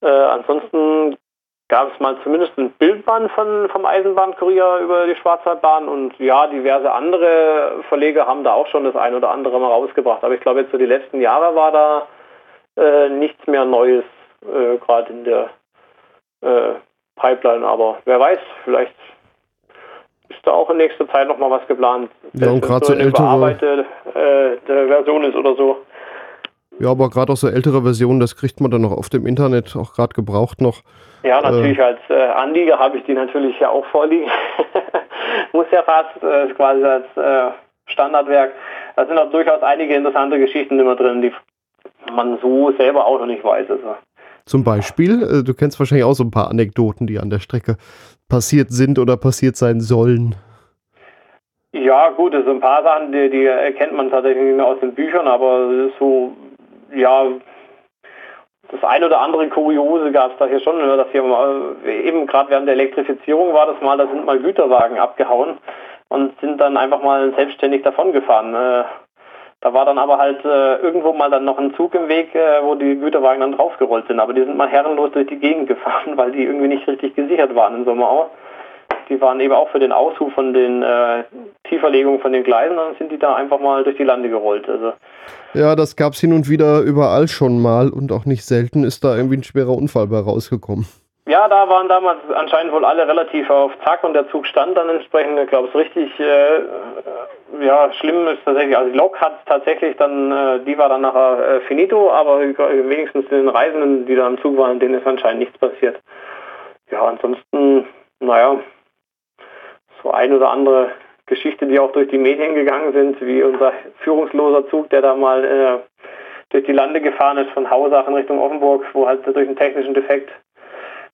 Äh, ansonsten gab es mal zumindest ein Bildband von, vom Eisenbahnkurier über die Schwarzwaldbahn und ja, diverse andere Verleger haben da auch schon das ein oder andere mal rausgebracht. Aber ich glaube, jetzt so die letzten Jahre war da äh, nichts mehr Neues, äh, gerade in der äh, Pipeline. Aber wer weiß, vielleicht ist da auch in nächster Zeit noch mal was geplant. Ja, und gerade so ältere bearbeitete äh, Version ist oder so. Ja, aber gerade auch so ältere Versionen, das kriegt man dann noch auf dem Internet, auch gerade gebraucht noch. Ja, natürlich äh, als äh, Anlieger habe ich die natürlich ja auch vorliegen. Muss ja fast äh, quasi als äh, Standardwerk. Da sind auch durchaus einige interessante Geschichten immer drin, die man so selber auch noch nicht weiß. Also. Zum Beispiel, äh, du kennst wahrscheinlich auch so ein paar Anekdoten, die an der Strecke passiert sind oder passiert sein sollen. Ja, gut, so ein paar Sachen, die, die erkennt man tatsächlich nicht mehr aus den Büchern, aber so, ja, das ein oder andere Kuriose gab es da hier schon, ne, dass hier mal, eben gerade während der Elektrifizierung war das mal, da sind mal Güterwagen abgehauen und sind dann einfach mal selbstständig davongefahren. Äh, da war dann aber halt äh, irgendwo mal dann noch ein Zug im Weg, äh, wo die Güterwagen dann draufgerollt sind. Aber die sind mal herrenlos durch die Gegend gefahren, weil die irgendwie nicht richtig gesichert waren in Sommerau. Die waren eben auch für den Aushub von den äh, Tieferlegungen von den Gleisen, dann sind die da einfach mal durch die Lande gerollt. Also ja, das gab es hin und wieder überall schon mal und auch nicht selten ist da irgendwie ein schwerer Unfall bei rausgekommen. Ja, da waren damals anscheinend wohl alle relativ auf Zack und der Zug stand dann entsprechend. Ich glaube, es richtig äh, ja, schlimm ist tatsächlich, also die Lok hat tatsächlich dann, äh, die war dann nachher äh, finito, aber wenigstens den Reisenden, die da im Zug waren, denen ist anscheinend nichts passiert. Ja, ansonsten, naja, so ein oder andere Geschichte, die auch durch die Medien gegangen sind, wie unser führungsloser Zug, der da mal äh, durch die Lande gefahren ist von Hausach in Richtung Offenburg, wo halt durch einen technischen Defekt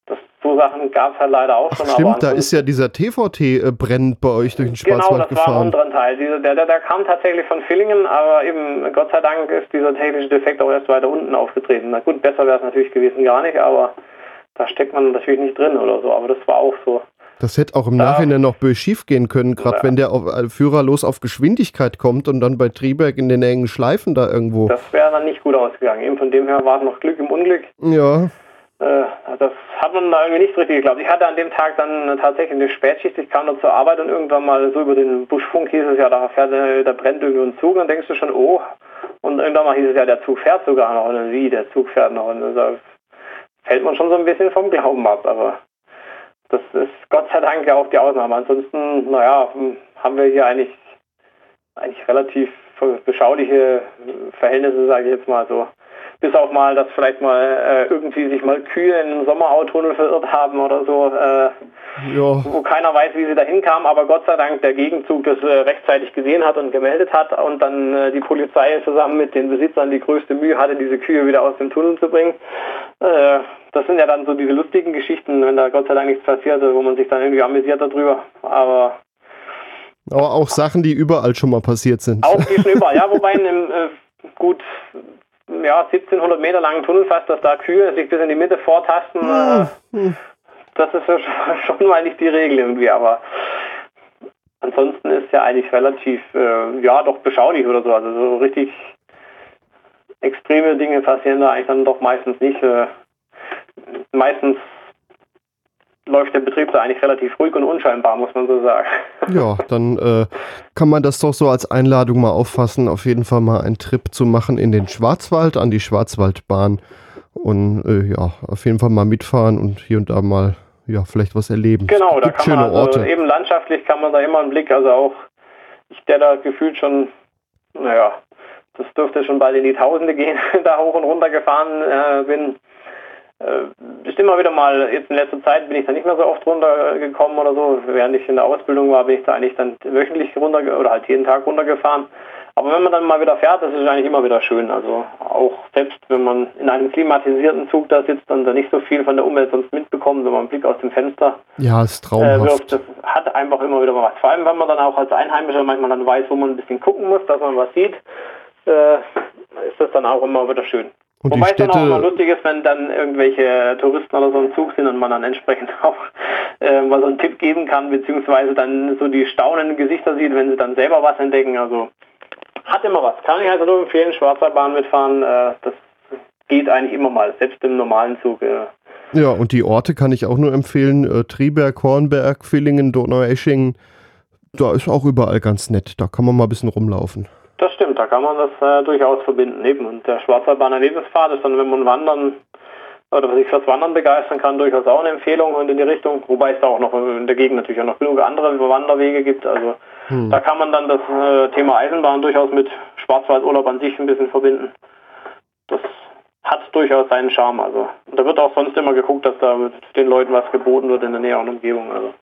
das, so Sachen gab es halt leider auch schon. Ach, stimmt, da ist ja dieser TVT äh, brennend bei euch durch den Schwarzwald gefahren. Genau, das gefahren. war ein unteren Teil. Diese, der, der, der kam tatsächlich von Villingen, aber eben Gott sei Dank ist dieser technische Defekt auch erst weiter unten aufgetreten. Na gut, besser wäre es natürlich gewesen gar nicht, aber da steckt man natürlich nicht drin oder so. Aber das war auch so. Das hätte auch im ja. Nachhinein noch böse schief gehen können, gerade ja. wenn der auf, äh, Führer los auf Geschwindigkeit kommt und dann bei Triebwerk in den engen Schleifen da irgendwo. Das wäre dann nicht gut ausgegangen. Eben von dem her war es noch Glück im Unglück. Ja. Äh, das hat man da irgendwie nicht richtig geglaubt. Ich hatte an dem Tag dann tatsächlich eine Spätschicht, ich kam noch zur Arbeit und irgendwann mal so über den Buschfunk hieß es ja, da, fährt, da brennt irgendwie ein Zug und dann denkst du schon, oh, und irgendwann mal hieß es ja, der Zug fährt sogar noch und dann wie, der Zug fährt noch und da fällt man schon so ein bisschen vom Glauben ab, aber das ist Gott sei Dank ja auch die Ausnahme. Ansonsten, naja, haben wir hier eigentlich, eigentlich relativ beschauliche Verhältnisse, sage ich jetzt mal so bis auch mal, dass vielleicht mal äh, irgendwie sich mal Kühe in einem Sommerautunnel verirrt haben oder so, äh, wo keiner weiß, wie sie da hinkamen, aber Gott sei Dank der Gegenzug das äh, rechtzeitig gesehen hat und gemeldet hat und dann äh, die Polizei zusammen mit den Besitzern die größte Mühe hatte, diese Kühe wieder aus dem Tunnel zu bringen. Äh, das sind ja dann so diese lustigen Geschichten, wenn da Gott sei Dank nichts passiert, wo man sich dann irgendwie amüsiert darüber, aber aber auch Sachen, die überall schon mal passiert sind. Auch die schon überall, ja, wobei in einem, äh, gut, ja, 1700 Meter langen Tunnel fast, dass da Kühe sich bis in die Mitte vortasten. Mhm. Das ist ja schon mal nicht die Regel irgendwie, aber ansonsten ist ja eigentlich relativ, äh, ja, doch beschaulich oder so. Also so richtig extreme Dinge passieren da eigentlich dann doch meistens nicht. Äh, meistens läuft der Betrieb da eigentlich relativ ruhig und unscheinbar, muss man so sagen. Ja, dann äh, kann man das doch so als Einladung mal auffassen, auf jeden Fall mal einen Trip zu machen in den Schwarzwald, an die Schwarzwaldbahn und äh, ja, auf jeden Fall mal mitfahren und hier und da mal ja, vielleicht was erleben. Genau, da kann man also, Orte. eben landschaftlich kann man da immer einen Blick, also auch ich, der da gefühlt schon, naja, das dürfte schon bald in die Tausende gehen, da hoch und runter gefahren äh, bin ist immer wieder mal, jetzt in letzter Zeit bin ich da nicht mehr so oft runtergekommen oder so. Während ich in der Ausbildung war, bin ich da eigentlich dann wöchentlich runter oder halt jeden Tag runtergefahren. Aber wenn man dann mal wieder fährt, das ist eigentlich immer wieder schön. Also auch selbst wenn man in einem klimatisierten Zug da sitzt und da nicht so viel von der Umwelt sonst mitbekommt, wenn man einen Blick aus dem Fenster ja, ist traumhaft. Äh, wirft, das hat einfach immer wieder was. Vor allem, wenn man dann auch als Einheimischer manchmal dann weiß, wo man ein bisschen gucken muss, dass man was sieht, äh, ist das dann auch immer wieder schön. Und Wobei es dann auch immer lustig ist, wenn dann irgendwelche Touristen oder so im Zug sind und man dann entsprechend auch äh, mal so einen Tipp geben kann, beziehungsweise dann so die staunenden Gesichter sieht, wenn sie dann selber was entdecken. Also hat immer was. Kann ich also nur empfehlen, Schwarzwaldbahn mitfahren. Äh, das geht eigentlich immer mal, selbst im normalen Zug. Äh. Ja, und die Orte kann ich auch nur empfehlen. Äh, Triberg, Hornberg, Villingen, Donaueschingen. Da ist auch überall ganz nett. Da kann man mal ein bisschen rumlaufen. Stimmt, da kann man das äh, durchaus verbinden. Eben. Und der Schwarzwaldbahner Lebenspfad ist dann, wenn man wandern oder sich fürs Wandern begeistern kann, durchaus auch eine Empfehlung und in die Richtung, wobei es da auch noch in der Gegend natürlich auch noch genug andere Wanderwege gibt. Also hm. da kann man dann das äh, Thema Eisenbahn durchaus mit Schwarzwaldurlaub an sich ein bisschen verbinden. Das hat durchaus seinen Charme. Also und da wird auch sonst immer geguckt, dass da den Leuten was geboten wird in der näheren Umgebung. Also.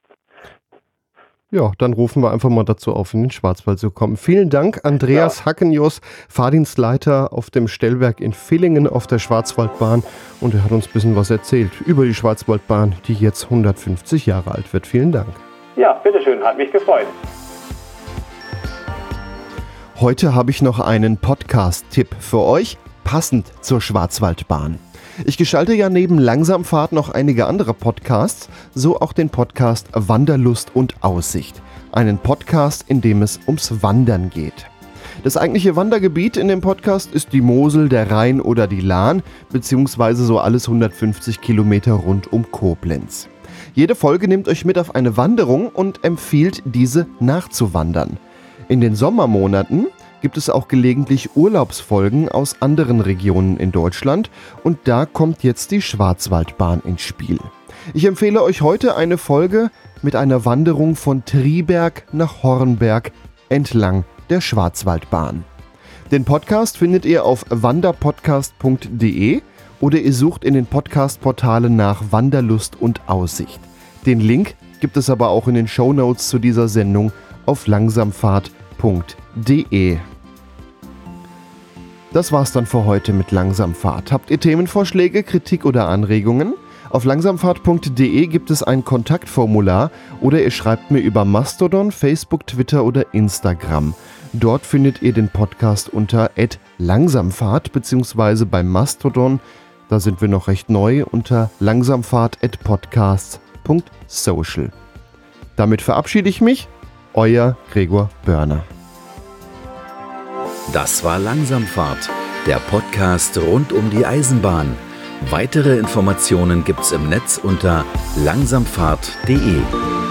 Ja, dann rufen wir einfach mal dazu auf, in den Schwarzwald zu kommen. Vielen Dank, Andreas ja. Hackenjos, Fahrdienstleiter auf dem Stellwerk in Villingen auf der Schwarzwaldbahn. Und er hat uns ein bisschen was erzählt über die Schwarzwaldbahn, die jetzt 150 Jahre alt wird. Vielen Dank. Ja, bitteschön, hat mich gefreut. Heute habe ich noch einen Podcast-Tipp für euch, passend zur Schwarzwaldbahn. Ich gestalte ja neben Langsamfahrt noch einige andere Podcasts, so auch den Podcast Wanderlust und Aussicht. Einen Podcast, in dem es ums Wandern geht. Das eigentliche Wandergebiet in dem Podcast ist die Mosel, der Rhein oder die Lahn, beziehungsweise so alles 150 Kilometer rund um Koblenz. Jede Folge nimmt euch mit auf eine Wanderung und empfiehlt, diese nachzuwandern. In den Sommermonaten gibt es auch gelegentlich Urlaubsfolgen aus anderen Regionen in Deutschland und da kommt jetzt die Schwarzwaldbahn ins Spiel. Ich empfehle euch heute eine Folge mit einer Wanderung von Triberg nach Hornberg entlang der Schwarzwaldbahn. Den Podcast findet ihr auf wanderpodcast.de oder ihr sucht in den Podcast-Portalen nach Wanderlust und Aussicht. Den Link gibt es aber auch in den Show Notes zu dieser Sendung auf langsamfahrt.de. Das war's dann für heute mit Langsamfahrt. Habt ihr Themenvorschläge, Kritik oder Anregungen? Auf langsamfahrt.de gibt es ein Kontaktformular oder ihr schreibt mir über Mastodon, Facebook, Twitter oder Instagram. Dort findet ihr den Podcast unter langsamfahrt bzw. bei Mastodon, da sind wir noch recht neu, unter langsamfahrt.podcasts.social. Damit verabschiede ich mich, euer Gregor Börner. Das war Langsamfahrt, der Podcast rund um die Eisenbahn. Weitere Informationen gibt's im Netz unter langsamfahrt.de.